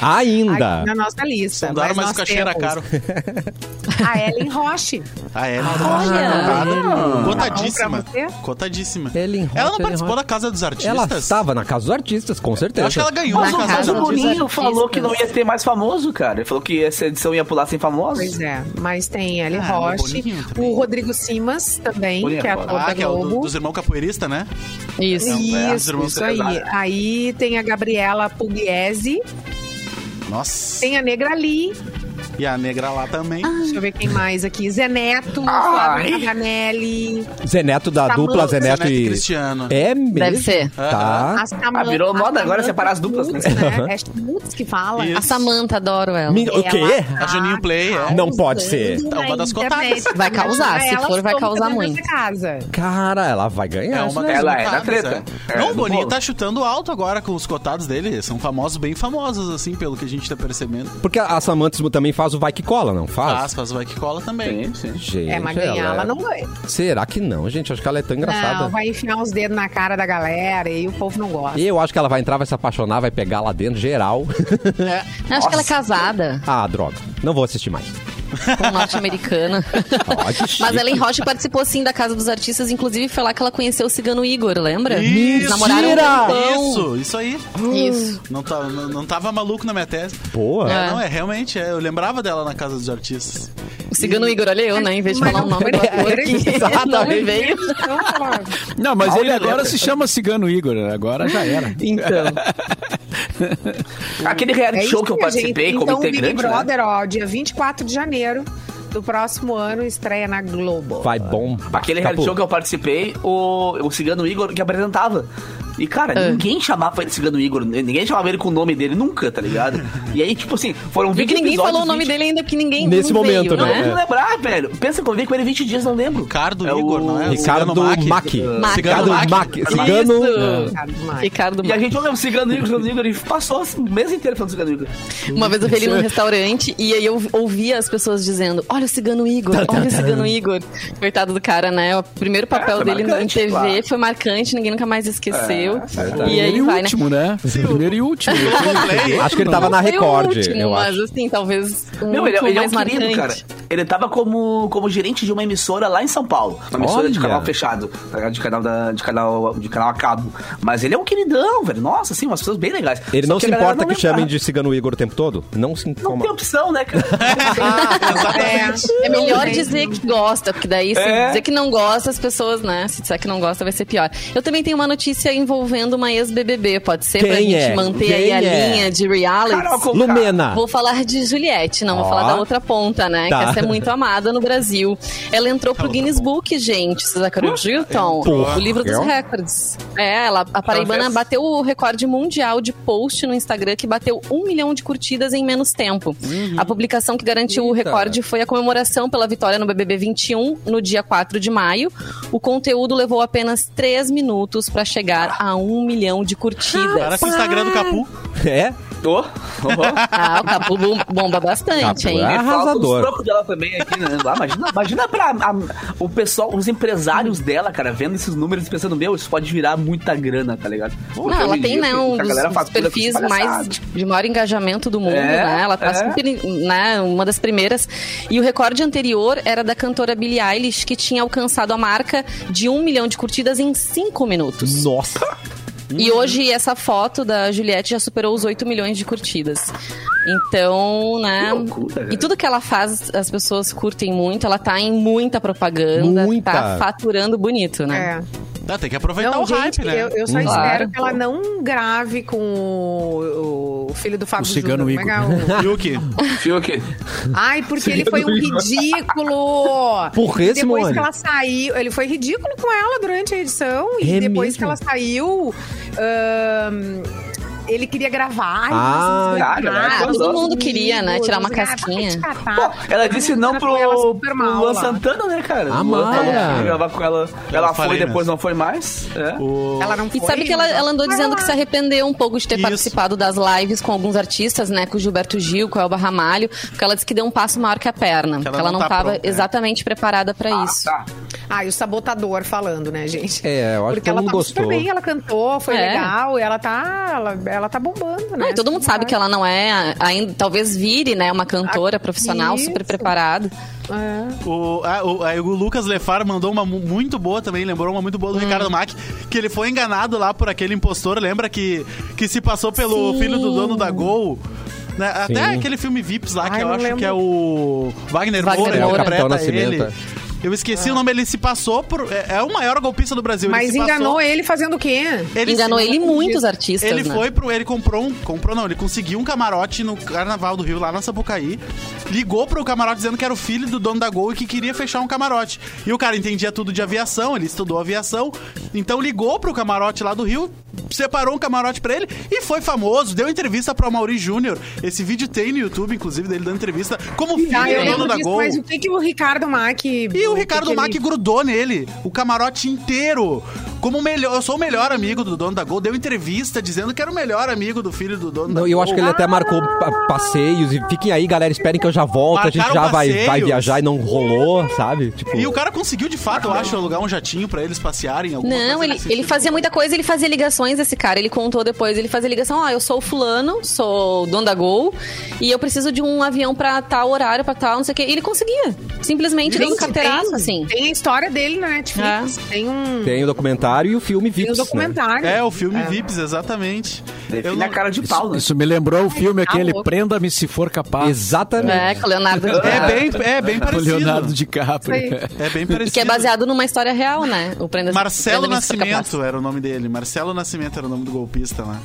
Ah, Ainda. aqui na nossa lista. Sondaram, mas, nós o cachê era caro. A Ellen Roche. Ah, é? Olha. Cotadíssima. Pra você? Cotadíssima. Ellen Ela não Roche, participou Ellen da Casa dos Artistas? Ela estava na casa dos artistas, com certeza. Eu acho que ela ganhou Mas, na o- Casa mas dos o. Boninho falou que não ia ter mais famoso, cara. Ele falou que essa edição ia pular sem famosos. Pois é, mas tem Ellen Ah, o Roche, também. o Rodrigo Simas também, Boninho que é é ator Ah, que é o do- Globo. dos irmãos capoeiristas, né? Isso. É, os Isso, irmãos isso aí. Aí tem a Gabriela Pugliese, Nossa. tem a Negra Lee, E a negra lá também. Deixa eu ver quem mais aqui. Zé Neto. Flávio Paganelli. Zeneto da Samanta. dupla Zeneto, Zeneto e e... Cristiano. É mesmo? Deve ser. Tá. A Samanta- Ah, virou moda agora Samanta separar as duplas, Schmutz, né? É Schmutz que fala. Isso. A Samanta, adoro ela. O quê? A Juninho Play, é. Não pode ser. É uma das cotadas. Vai causar, se for, vai causar muito. Casa. Cara, ela vai ganhar. É uma. Ela é da treta. é. É, Não, o Boninho tá chutando alto agora com os cotados dele. São famosos, bem famosos, assim, pelo que a gente tá percebendo. Porque a Samantha também faz o vai que cola, não faz? Faz, faz o vai que cola também. Sim, sim. Gente, É, mas ganhar ela é- não ganha. Será que não, gente? Acho que ela é tão engraçada. Não, vai enfiar os dedos na cara da galera e o povo não gosta. Eu acho que ela vai entrar, vai se apaixonar, vai pegar lá dentro, geral. Eu acho que ela é casada ah, droga. Não vou assistir mais. Com norte-americana. Mas Ellen Roche participou sim da Casa dos Artistas, inclusive foi lá que ela conheceu o cigano Igor, lembra? Isso! Namoraram um. Isso, isso aí. Isso. Não, tá, não, não tava maluco na minha tese. Boa. É, É. não, é realmente, é, eu lembrava dela na casa dos artistas. O cigano Igor, olha eu, né? Em vez de Mas falar o nome do foi ator que não me veio. Então, ela- Não, mas ele agora se chama Cigano Igor. Agora já era. Então. Aquele reality É show que eu participei gente. como então, integrante, Big né? Brother, ó, dia 24 de janeiro do próximo ano, estreia na Globo. Vai bom. Aquele reality show que eu participei, o, o Cigano Igor que apresentava. E, cara, Ah. ninguém chamava ele de Cigano Igor, ninguém chamava ele com o nome dele nunca, tá ligado? E aí, tipo assim, foram E 20 que ninguém falou o nome 20 dele ainda, que ninguém Nesse não veio, momento, Não, né? eu não lembrar, velho. Pensa que eu vi com ele 20 dias, não lembro. Ricardo É o- Igor, não é? Ricardo Cigano Mac. Mac. Mac. Ricardo Mac. Mac. Isso. Cigano. Ricardo E a gente olha o Cigano Igor, Cigano Igor, e passou assim, o mês inteiro falando Cigano Igor. Uma vez eu vi ele num restaurante e aí eu ouvia as pessoas dizendo: Olha o cigano Igor, olha o cigano Igor. Coitado do cara, né? O primeiro papel foi dele em TV claro. foi marcante, ninguém nunca mais esqueceu. Verdade. e aí Primeiro e vai, né? último, né? Primeiro e último. Play. Acho que ele tava na Record, último, eu mas acho. assim, talvez um Meu, ele, último ele é um querido, marcante. cara. Ele tava como, como gerente de uma emissora lá em São Paulo. Uma emissora de Olha. canal fechado, tá? De canal, da, de, canal, de canal a cabo. Mas ele é um queridão, velho. Nossa, assim, umas pessoas bem legais. Ele Só não que se importa não que chamem de Cigano Igor o tempo todo? Não se Não incomoda. tem opção, né, cara? É, É melhor dizer que gosta, porque daí se É. dizer que não gosta, as pessoas, né? Se disser que não gosta, vai ser pior. Eu também tenho uma notícia envolvendo uma ex-BBB, pode ser? pra Quem gente é? manter Quem aí a é? linha de reality. Carol Conká. Lumena. Vou falar de Juliette, não, vou Ó. falar da outra ponta, né? Tá. Que essa é muito amada no Brasil. Ela entrou pro Guinness Book, gente. Vocês acreditam? Porra. O livro dos Eu? recordes. É, ela, a Paraibana fez? bateu o recorde mundial de post no Instagram, que bateu um milhão de curtidas em menos tempo. A publicação que garantiu o Eita. recorde foi a comemoração pela vitória no BBB 21, no dia 4 de maio. O conteúdo levou apenas três minutos para chegar a um milhão de curtidas. Parece o Instagram do Capu. É? Ô, ô. Ah, o Capu bom- bomba bastante, Capu hein? é Falta Arrasador. os dela também aqui, né? Lá, imagina, imagina pra a- o pessoal, os empresários dela, cara, vendo esses números e pensando, meu, isso pode virar muita grana, tá ligado? Pô, Não, ela tem, né, um dos, perfis mais de, de maior engajamento do mundo, É, né? Ela tá é. super, né, uma das primeiras. E o recorde anterior era da cantora Billie Eilish, que tinha alcançado a marca de um milhão de curtidas em cinco minutos. Nossa. E hoje essa foto da Juliette já superou os 8 milhões de curtidas. Então, né? Que loucura, e tudo que ela faz, as pessoas curtem muito. Ela tá em muita propaganda, Muita. tá faturando bonito, né? é. Dá, tem que aproveitar Não, o gente, hype, né? eu, eu só Claro. espero que ela não grave com o, o filho do Fábio Cigano Júnior. É o- Yuki. Fiuk. Ai, porque ele foi um ridículo. Por que, depois Simone? que ela saiu, ele foi ridículo com ela durante a edição. E É depois mesmo? que ela saiu, ele queria gravar. Ah, cara, Ah, Todos todo mundo queria, né? Tirar uma casquinha. Pô, ela disse não pro, pro Luan Santana, né, cara? Ah, queria gravar com ela. Ela foi e depois não foi mais. É. O... Ela não foi. E sabe que ela, andou dizendo que se arrependeu um pouco de ter Isso. participado das lives com alguns artistas, né? Com o Gilberto Gil, com o Elba Ramalho, porque ela disse que deu um passo maior que a perna. Que ela Que ela não não tá estava pronta, é. exatamente preparada pra isso. Tá. Ah, e o sabotador falando, né, gente? É, eu acho Porque que ela gostou. super bem, ela cantou, foi É. legal, e ela tá, ela, ela tá bombando, né? Não, e todo mundo sabe que ela não é ainda, talvez vire, né, uma cantora Ah, profissional isso. super preparada. É. O, ah, o, o Lucas Lefar mandou uma mu- muito boa também, lembrou uma muito boa Hum. do Ricardo Mack, que ele foi enganado lá por aquele impostor, lembra que, que se passou pelo Sim. filho do dono da Gol. né? Até aquele filme Vips lá, que Ai, eu não acho lembro. que é o Wagner, Wagner Moura, Moura. interpreta Capitão ele. Eu esqueci o nome, ele se passou por. É, é o maior golpista do Brasil. ele Mas se enganou passou- ele fazendo o quê? ele Enganou se- ele muitos artistas, Ele né? foi pro. Ele comprou um. Comprou não, ele conseguiu um camarote no Carnaval do Rio, lá na Sapucaí. Ligou pro camarote dizendo que era o filho do dono da Gol e que queria fechar um camarote. E o cara entendia tudo de aviação, ele estudou aviação. Então ligou pro camarote lá do Rio, separou um camarote pra ele e foi famoso. Deu entrevista pro Mauri Júnior. Esse vídeo tem no YouTube, inclusive, dele dando entrevista como filho Ah, eu dono da disso, Gol. mas o que, que o Ricardo Mack... E o Ricardo que Mack ele- grudou nele, o camarote inteiro. Como o melhor, eu sou o melhor amigo do dono da Gol, deu entrevista dizendo que era o melhor amigo do filho do dono da Não, Gol. e eu acho que ele até marcou pa- passeios e fiquem aí, galera, esperem que eu já volto. a gente Marcaram já vai, passeios. vai viajar e não rolou, sabe? Tipo, E o cara conseguiu, de fato, eu acho, alugar um jatinho pra eles passearem. alguma Não, coisa ele, ele fazia muita coisa, ele fazia ligações, esse cara. Ele contou depois, ele fazia ligação, ó, eu sou o fulano, sou o dono da Gol, e eu preciso de um avião pra tal horário, pra tal, não sei o quê. E ele conseguia. Simplesmente dando Gente, carteiraço, tem, assim. Tem a história dele na Netflix. Tem um... tem o documentário e o filme Tem Vips, um né? documentário. É, o filme Vips, exatamente. Eu Define não- a cara de pau, né? Isso me lembrou o filme tá aquele. Prenda-me se for capaz. Exatamente. É, com o Leonardo É bem, é bem Com o parecido. Leonardo DiCaprio. É bem E parecido. que é baseado numa história real, né? O Prenda Marcelo Prenda-me se for capaz. Nascimento era o nome dele. Marcelo Nascimento era o nome do golpista lá.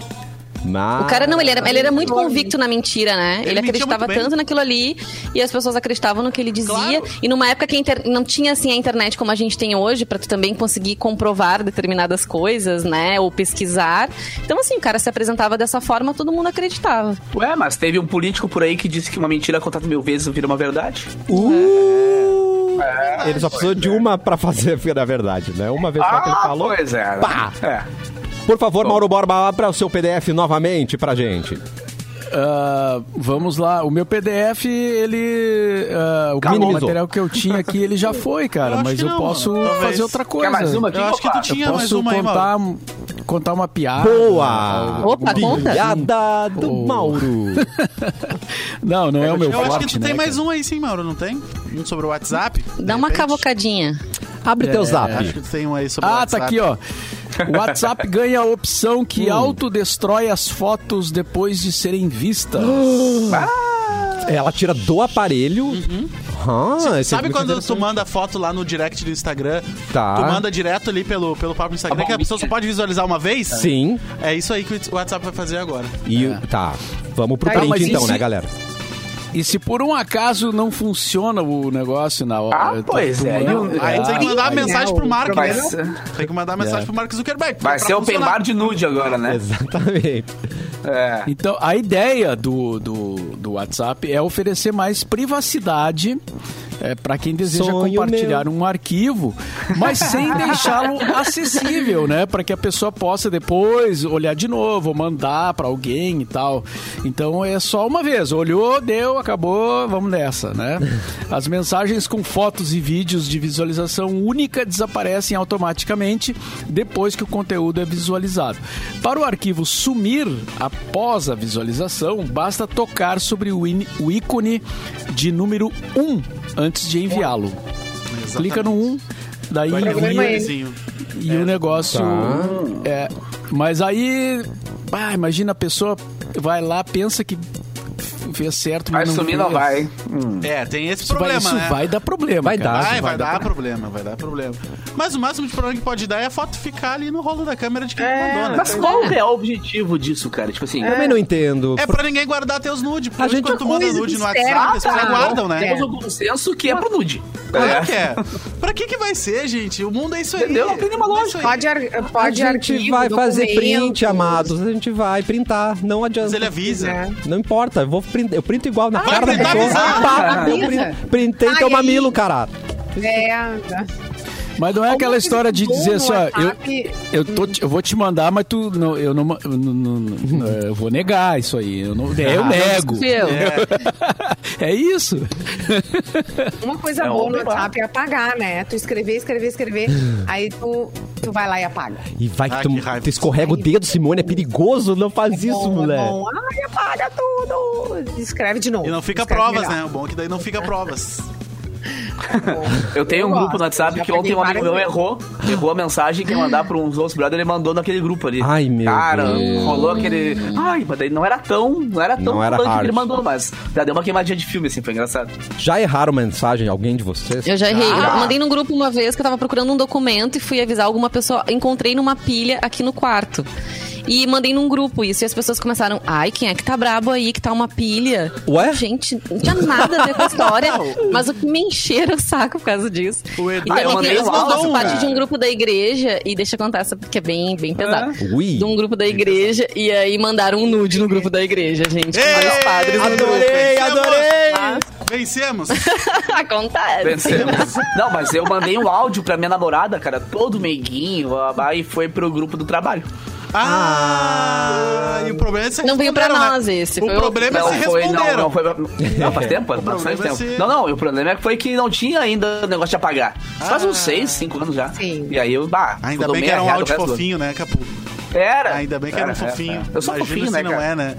Mas... O cara não, ele era, ele era muito convicto na mentira, né? Ele Ele, acreditava tanto naquilo ali e as pessoas acreditavam no que ele dizia. Claro. E numa época que a inter- não tinha assim a internet como a gente tem hoje, pra tu também conseguir comprovar determinadas coisas, né? Ou pesquisar. Então, assim, o cara se apresentava dessa forma, todo mundo acreditava. Ué, mas teve um político por aí que disse que uma mentira contada mil vezes vira uma verdade. Uh! Ele só precisou de uma pra fazer na verdade, né? Uma vez só que ele falou. pois é. né? Pá! É. Por favor, Mauro Borba, abra o seu PDF novamente pra gente. Ah, vamos lá, o meu PDF, ele. ah, o Minimizou. material que eu tinha aqui, ele já foi, cara, Eu mas eu não, posso talvez. fazer outra coisa. Quer mais uma aqui? Eu acho que tu tinha eu mais posso uma aí, contar, Mauro. contar uma piada. Boa! Opa, conta. Piada do Oh. Mauro. Não, não é o meu Eu forte, acho que tu né, tem mais cara? um aí sim, Mauro, não tem? Um sobre o WhatsApp? Dá uma repente? cavocadinha. Abre teu zap. Acho que tem um aí sobre Ah, WhatsApp. tá aqui, ó. O WhatsApp ganha a opção que autodestrói as fotos depois de serem vistas. Ela tira do aparelho. Ah, esse é Uhum. Sabe quando tu manda foto lá no direct do Instagram? Tá. Tu manda direto ali pelo, pelo próprio Instagram, que a pessoa só pode visualizar uma vez? Sim. É isso aí que o WhatsApp vai fazer agora. E É. tá. Vamos pro Tá, print então, né, galera? E se por um acaso não funciona o negócio na hora? Ah, pois é, eu- Aí tu tem que mandar mensagem né, pro o Mark, né? Tem que mandar mensagem pro Mark Zuckerberg. vai ser open funcionar. bar de nude agora, né? Exatamente. É. Então, a ideia do, do, do WhatsApp é oferecer mais privacidade é, para quem deseja Sonho compartilhar meu. um arquivo, mas sem deixá-lo acessível, né? Para que a pessoa possa depois olhar de novo, mandar para alguém e tal. Então é só uma vez, olhou, deu, acabou, vamos nessa, né? As mensagens com fotos e vídeos de visualização única desaparecem automaticamente depois que o conteúdo é visualizado. Para o arquivo sumir após a visualização, basta tocar sobre o, ícone de número 1 antes de enviá-lo. Clica no 1, daí programa envia e o negócio Tá. é, mas aí, ah, imagina a pessoa vai lá, pensa que fez certo, Vai mas não sumir, fez. não vai. Hum. É, tem esse Isso, vai, problema, isso né? vai dar problema. Vai cara. dar. Vai, vai, dar dar problema, vai dar problema. Mas o máximo de problema que pode dar é a foto ficar ali no rolo da câmera de quem mandou, né? Mas qual é o objetivo disso, cara? Tipo assim, Também não entendo. É pra ninguém guardar teus nudes. Porque A gente- quando tu manda Coisa nude no externa, WhatsApp, as pessoas guardam, né? É. temos o consenso que é pro nude. Claro que é. Pra que que vai ser, gente? O mundo é isso aí. Entendeu? Não tem nenhuma é lógica. Pode, ar, A pode gente arquivo, vai fazer print, amados. A gente vai printar. Não adianta. Mas ele avisa. Não importa, eu vou printar. Eu printo igual na Vai cara da printar pessoa. Pá, eu printei teu mamilo, caralho. É, Mas não é aquela história de dizer assim, ó, eu, eu, tô, eu vou te mandar, mas tu não, eu não, eu não- não- não- eu vou negar isso aí. Eu, não, eu nego. Viu? É isso. Uma coisa É boa no. WhatsApp é apagar, né? Tu escrever, escrever, escrever, aí tu, tu vai lá e apaga. E vai que Ah, tu, que tu escorrega o dedo, Simone. É perigoso. Não faz isso, Bom, é moleque. bom. Ai, apaga tudo. Escreve de novo. E não fica Escreve provas, melhor. né? O bom é que daí não fica provas. Eu tenho um grupo no WhatsApp que ontem um amigo meu errou, errou a mensagem que ia mandar pra uns outros brothers, ele mandou naquele grupo ali. Ai, meu Cara, Deus. rolou aquele. Ai, mas daí não era tão. Não era tão Não era punk que hard. ele mandou, mas já deu uma queimadinha de filme, assim, foi engraçado. Já erraram mensagem alguém de vocês? Eu já errei. Ah. Eu mandei num grupo uma vez que eu tava procurando um documento e fui avisar alguma pessoa. Encontrei numa pilha aqui no quarto. E mandei num grupo isso. E as pessoas começaram, ai, quem é que tá brabo aí, que tá uma pilha? Ué? Gente, não tinha nada a ver com a história. mas o que me encheram o saco por causa disso. O Edu- e Ah, eu também mandei eles um faço parte de um grupo da igreja. E deixa eu contar essa, porque é bem, bem pesado. Ui. De um grupo da igreja. E aí mandaram um nude no grupo da igreja, gente. Com Ei, vários padres no grupo. Adorei, adorei! Vencemos! Acontece. Vencemos. não, mas eu mandei um áudio pra minha namorada, cara, todo meiguinho, e foi pro grupo do trabalho. Ah, e o problema é se Não veio pra responderam, nós né? esse, O problema é se foi, não, responderam. não foi. Não, faz tempo, bastante problema é tempo. se- Não, não, o problema é que foi que não tinha ainda negócio de apagar. Faz Ah. uns 6, 5 anos já. Sim. E aí eu, bah, Ainda bem que era um o áudio fofinho, né, Capu? Era. Ainda bem que era um fofinho. Eu sou Imagina fofinho, se né, não cara? é, né?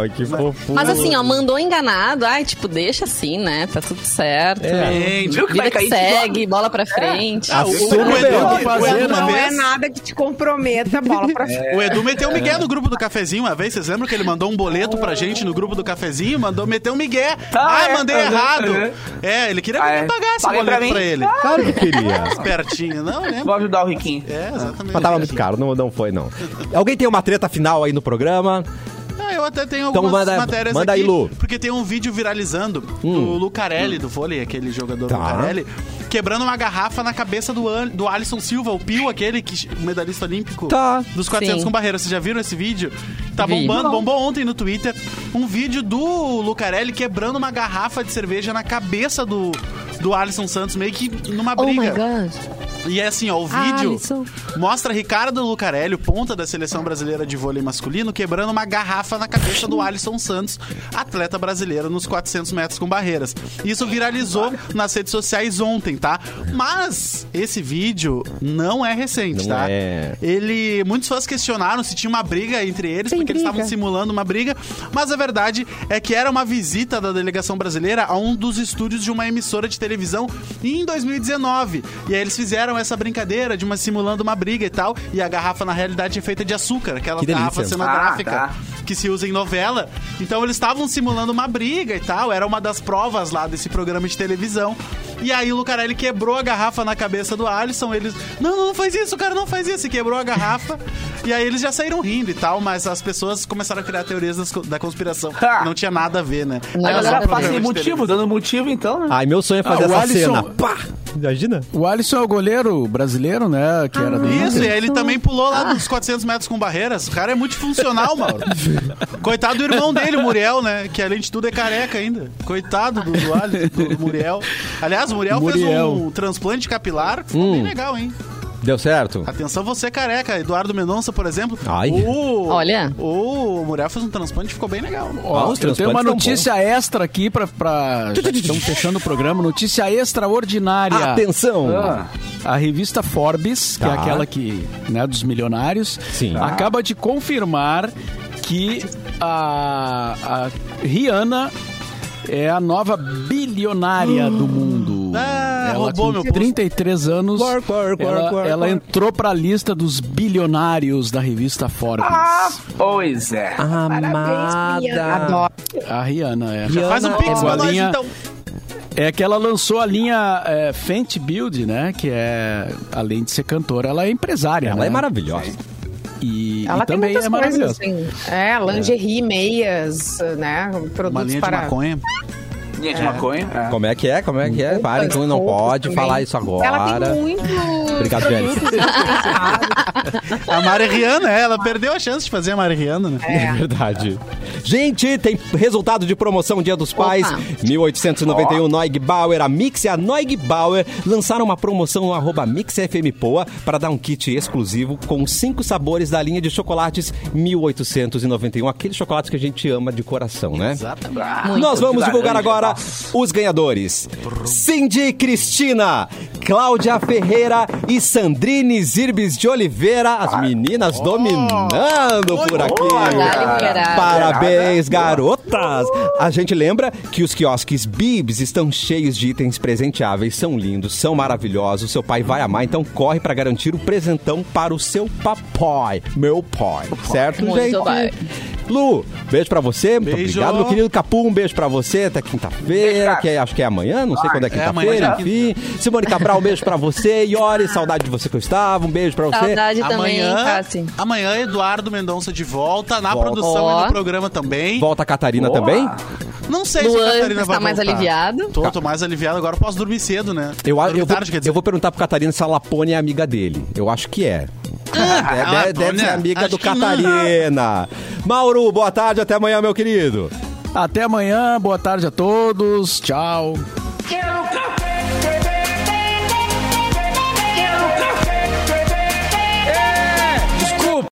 Ai, que fofo. Mas assim, ó, mandou enganado. Ai, tipo, deixa assim, né? Tá tudo certo. Gente, Viu que Vida vai que cair segue, bola pra frente. Ah, o, o. Edu, fazer, o Edu né? uma Não é vez, nada que te comprometa, bola pra frente. o Edu meteu um migué no grupo do cafezinho uma vez. Vocês lembram que ele mandou um boleto pra gente no grupo do cafezinho? Mandou meter um migué. Ah, é, mandei uhum, errado. uhum. É, ele queria Ah, que é. eu pagasse o Paguei boleto mim. pra ele. Claro que queria. Espertinho, não lembro. Vou ajudar o Riquinho. É, exatamente. Mas tava muito caro, não, não foi, não. Alguém tem uma treta final aí no programa? Ah, eu até tenho Então algumas manda- matérias manda aqui. aí, Lu. Porque tem um vídeo viralizando do Lucarelli, do vôlei, aquele jogador Tá. Lucarelli, quebrando uma garrafa na cabeça do, An- do Alisson Silva, o Pio, aquele que, o medalhista olímpico Tá. dos 400 Sim. com barreira. Vocês já viram esse vídeo? Tá Vi. bombando, bombou ontem no Twitter um vídeo do Lucarelli quebrando uma garrafa de cerveja na cabeça do, do Alisson Santos, meio que numa Oh briga. my god. E é assim, ó, o vídeo Alisson. mostra Ricardo Lucarelli, ponta da seleção brasileira de vôlei masculino, quebrando uma garrafa na cabeça do Alisson Santos, atleta brasileiro nos 400 metros com barreiras. Isso viralizou nas redes sociais ontem, tá? Mas esse vídeo não é recente, Não tá? é. Ele, muitos fãs questionaram se tinha uma briga entre eles, porque eles estavam simulando uma briga, mas a verdade é que era uma visita da delegação brasileira a um dos estúdios de uma emissora de televisão em 2019. E aí eles fizeram essa brincadeira de uma simulando uma briga e tal, e a garrafa na realidade é feita de açúcar, aquela Que delícia. garrafa cenográfica Ah, tá. que se usa em novela. Então eles estavam simulando uma briga e tal, era uma das provas lá desse programa de televisão. E aí o Lucarelli quebrou a garrafa na cabeça do Alisson, eles, não, não faz isso, cara, não faz isso, e quebrou a garrafa. e aí eles já saíram rindo e tal, mas as pessoas começaram a criar teorias das da conspiração. Não tinha nada a ver, né? Não, A Era só galera motivo, dando motivo então, né? Ai, meu sonho é fazer Ah, o essa Alisson- cena. Pá! Imagina? O Alisson é o goleiro brasileiro, né? Que era do Isso, e aí ele também pulou lá dos 400 metros com barreiras. O cara é multifuncional, Mauro. Coitado do irmão dele, o Muriel, né? Que além de tudo é careca ainda. Coitado do, do, Ali- do- Muriel. Aliás, o Muriel, fez Muriel. um transplante capilar. Ficou Hum. bem legal, hein? Deu certo? Atenção você careca. Eduardo Mendonça, por exemplo. Ai. O, Olha. O Muriel fez um transplante e ficou bem legal. Ó, Ah, os eu tenho uma notícia extra aqui pra. pra estamos fechando o programa. Notícia extraordinária. Atenção! Ah, A revista Forbes, que é Tá. aquela que, né, dos milionários, Sim. acaba de confirmar que a, a Rihanna é a nova bilionária do mundo. Ah, ela roubou com meu posto. 33 anos, ela, ela entrou pra lista dos bilionários da revista Forbes. Ah, pois é. Amada. Adoro. A Rihanna é. Rihanna Faz um pix é pra nós, então. É que ela lançou a linha é, Fenty Build, né? Que é, além de ser cantora, ela é empresária. Ela né? é maravilhosa. E, Ela e tem também é coisas, maravilhosa. assim. É, lingerie, meias, né? Produtos Uma linha de para... maconha. Linha de maconha. é. Como é que é? Como é que é? Parem, que não pode também. falar isso agora. Ela tem muito... Obrigado, Jéssica. A Mari Rihanna, é, ela perdeu a chance de fazer a Mari Rihanna, né? É verdade. Gente, tem resultado de promoção Dia dos Pais. Opa. 1891 Noig Bauer. A Mix e a Noig Bauer lançaram uma promoção no arroba MixFMPoa para dar um kit exclusivo com cinco sabores da linha de chocolates 1891. Aqueles chocolates que a gente ama de coração, né? Exatamente. Muito. Nós vamos divulgar laranja, agora os ganhadores. Cindy Cristina. Cláudia Ferreira e Sandrine Zirbis de Oliveira, as meninas dominando por aqui. Parabéns, garotas! A gente lembra que os quiosques Bibs estão cheios de itens presenteáveis, são lindos, são maravilhosos, seu pai vai amar, então corre pra garantir o presentão para o seu papai, meu pai, certo, Muito gente? bem. Lu, beijo pra você, muito Beijo. obrigado, meu querido Capu, um beijo pra você, até quinta-feira, que é- acho que é amanhã, não sei quando é é quinta-feira, amanhã. enfim. Simone Cabral, um beijo pra você, Iori, saudade de você que eu estava, um beijo pra você. Saudade também, Amanhã, Cassi. amanhã, Eduardo Mendonça de volta, na Volta. produção Ó. e no programa também. Volta a Catarina Boa. também? Não sei se a Luan Catarina está vai mais voltar. aliviado. Tô, tô mais aliviado, agora eu posso dormir cedo, né? Eu, eu, vou, tarde, dizer. eu vou perguntar pro Catarina se a Lapone é amiga dele. Eu acho que é. Ah, deve, deve- deve ser Lapone? amiga Acho do não. Catarina. Mauro, boa tarde, até amanhã, meu querido. Até amanhã, boa tarde a todos. Tchau.